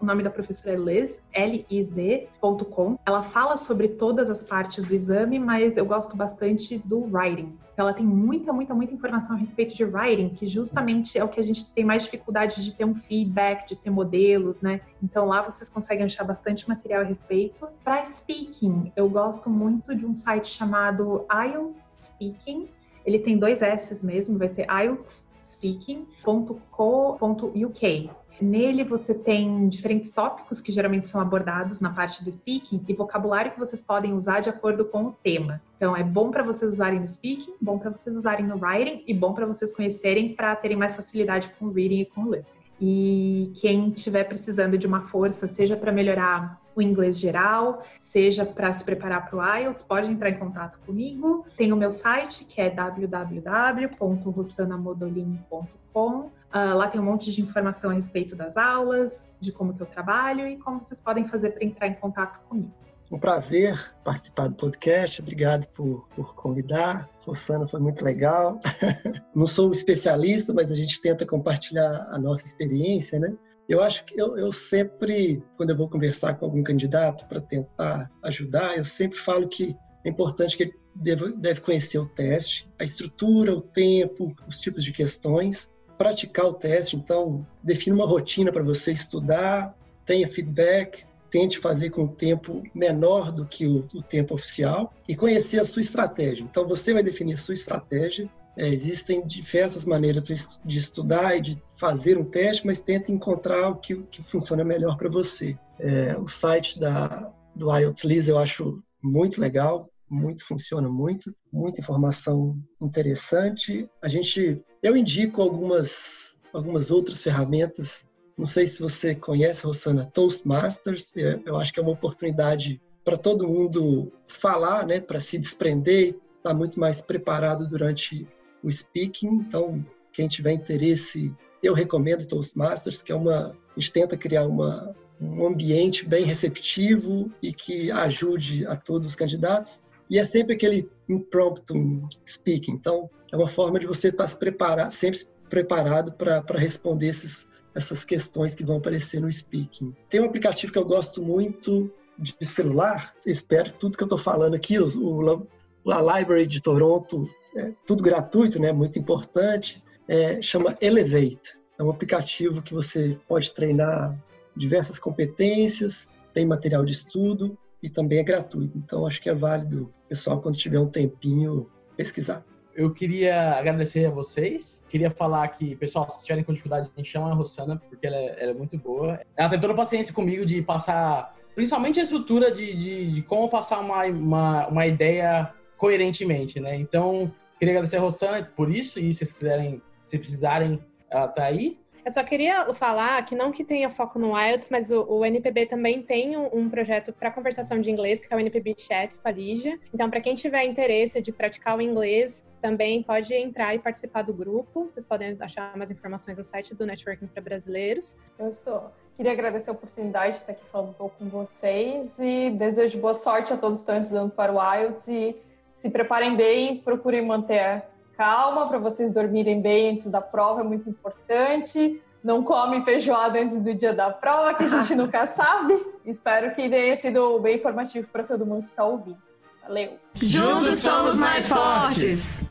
o nome da professora é Liz, L-I-Z.com. Ela fala sobre todas as partes do exame, mas eu gosto bastante do writing. Ela tem muita, muita, muita informação a respeito de writing, que justamente é o que a gente tem mais dificuldade de ter um feedback, de ter modelos, né? Então lá vocês conseguem achar bastante material a respeito. Para speaking, eu gosto muito de um site chamado IELTS Speaking. Ele tem dois S's mesmo, vai ser IELTSspeaking.co.uk. Nele você tem diferentes tópicos que geralmente são abordados na parte do speaking e vocabulário que vocês podem usar de acordo com o tema. Então é bom para vocês usarem no speaking, bom para vocês usarem no writing e bom para vocês conhecerem para terem mais facilidade com o reading e com o listening. E quem estiver precisando de uma força, seja para melhorar o inglês geral, seja para se preparar para o IELTS, pode entrar em contato comigo. Tem o meu site que é www.rossanamodolin.com Uh, lá tem um monte de informação a respeito das aulas, de como que eu trabalho e como vocês podem fazer para entrar em contato comigo. Um prazer participar do podcast. Obrigado por, por convidar. Rossana, foi muito legal. Não sou um especialista, mas a gente tenta compartilhar a nossa experiência, né? Eu acho que eu, eu sempre, quando eu vou conversar com algum candidato para tentar ajudar, eu sempre falo que é importante que ele deve, deve conhecer o teste, a estrutura, o tempo, os tipos de questões, praticar o teste. Então, defina uma rotina para você estudar, tenha feedback, tente fazer com um tempo menor do que o, o, tempo oficial e conhecer a sua estratégia. Então, você vai definir a sua estratégia. É, existem diversas maneiras de estudar e de fazer um teste, mas tente encontrar o que, que funciona melhor para você. É, o site da, do IELTS Liz eu acho muito legal, muito funciona muito, muita informação interessante. A gente, eu indico algumas algumas outras ferramentas. Não sei se você conhece, Rosana, Toastmasters. Eu acho que é uma oportunidade para todo mundo falar, né, para se desprender, estar tá muito mais preparado durante o speaking. Então, quem tiver interesse, eu recomendo Toastmasters, que é uma a gente tenta criar uma um ambiente bem receptivo e que ajude a todos os candidatos e é sempre aquele impromptu speaking. Então, é uma forma de você estar se preparar, sempre preparado para responder esses, essas questões que vão aparecer no speaking. Tem um aplicativo que eu gosto muito de celular, espero tudo que eu estou falando aqui, o, o, a Library de Toronto, é tudo gratuito, né? Muito importante. É, chama Elevate. É um aplicativo que você pode treinar diversas competências, tem material de estudo e também é gratuito. Então acho que é válido pessoal quando tiver um tempinho pesquisar. Eu queria agradecer a vocês. Queria falar que, pessoal, se tiverem com dificuldade, a gente chama a Rossana, porque ela é, ela é muito boa. Ela tem toda a paciência comigo de passar, principalmente a estrutura de, de, de como passar uma, uma, uma, ideia coerentemente, né? Então, queria agradecer a Rossana por isso, e se vocês quiserem, se precisarem, ela tá aí. Eu só queria falar que não que tenha foco no IELTS, mas o, o NPB também tem um, um projeto para conversação de inglês, que é o NPB Chats com a Lígia. Então, para quem tiver interesse de praticar o inglês, também pode entrar e participar do grupo. Vocês podem achar mais informações no site do Networking para Brasileiros. Eu sou. Queria agradecer a oportunidade de estar aqui falando um pouco com vocês e desejo boa sorte a todos que estão estudando para o IELTS e se preparem bem, procurem manter calma para vocês dormirem bem antes da prova, é muito importante. Não come feijoada antes do dia da prova, que a gente nunca sabe. Espero que tenha sido bem informativo para todo mundo que está ouvindo. Valeu! Juntos somos mais fortes!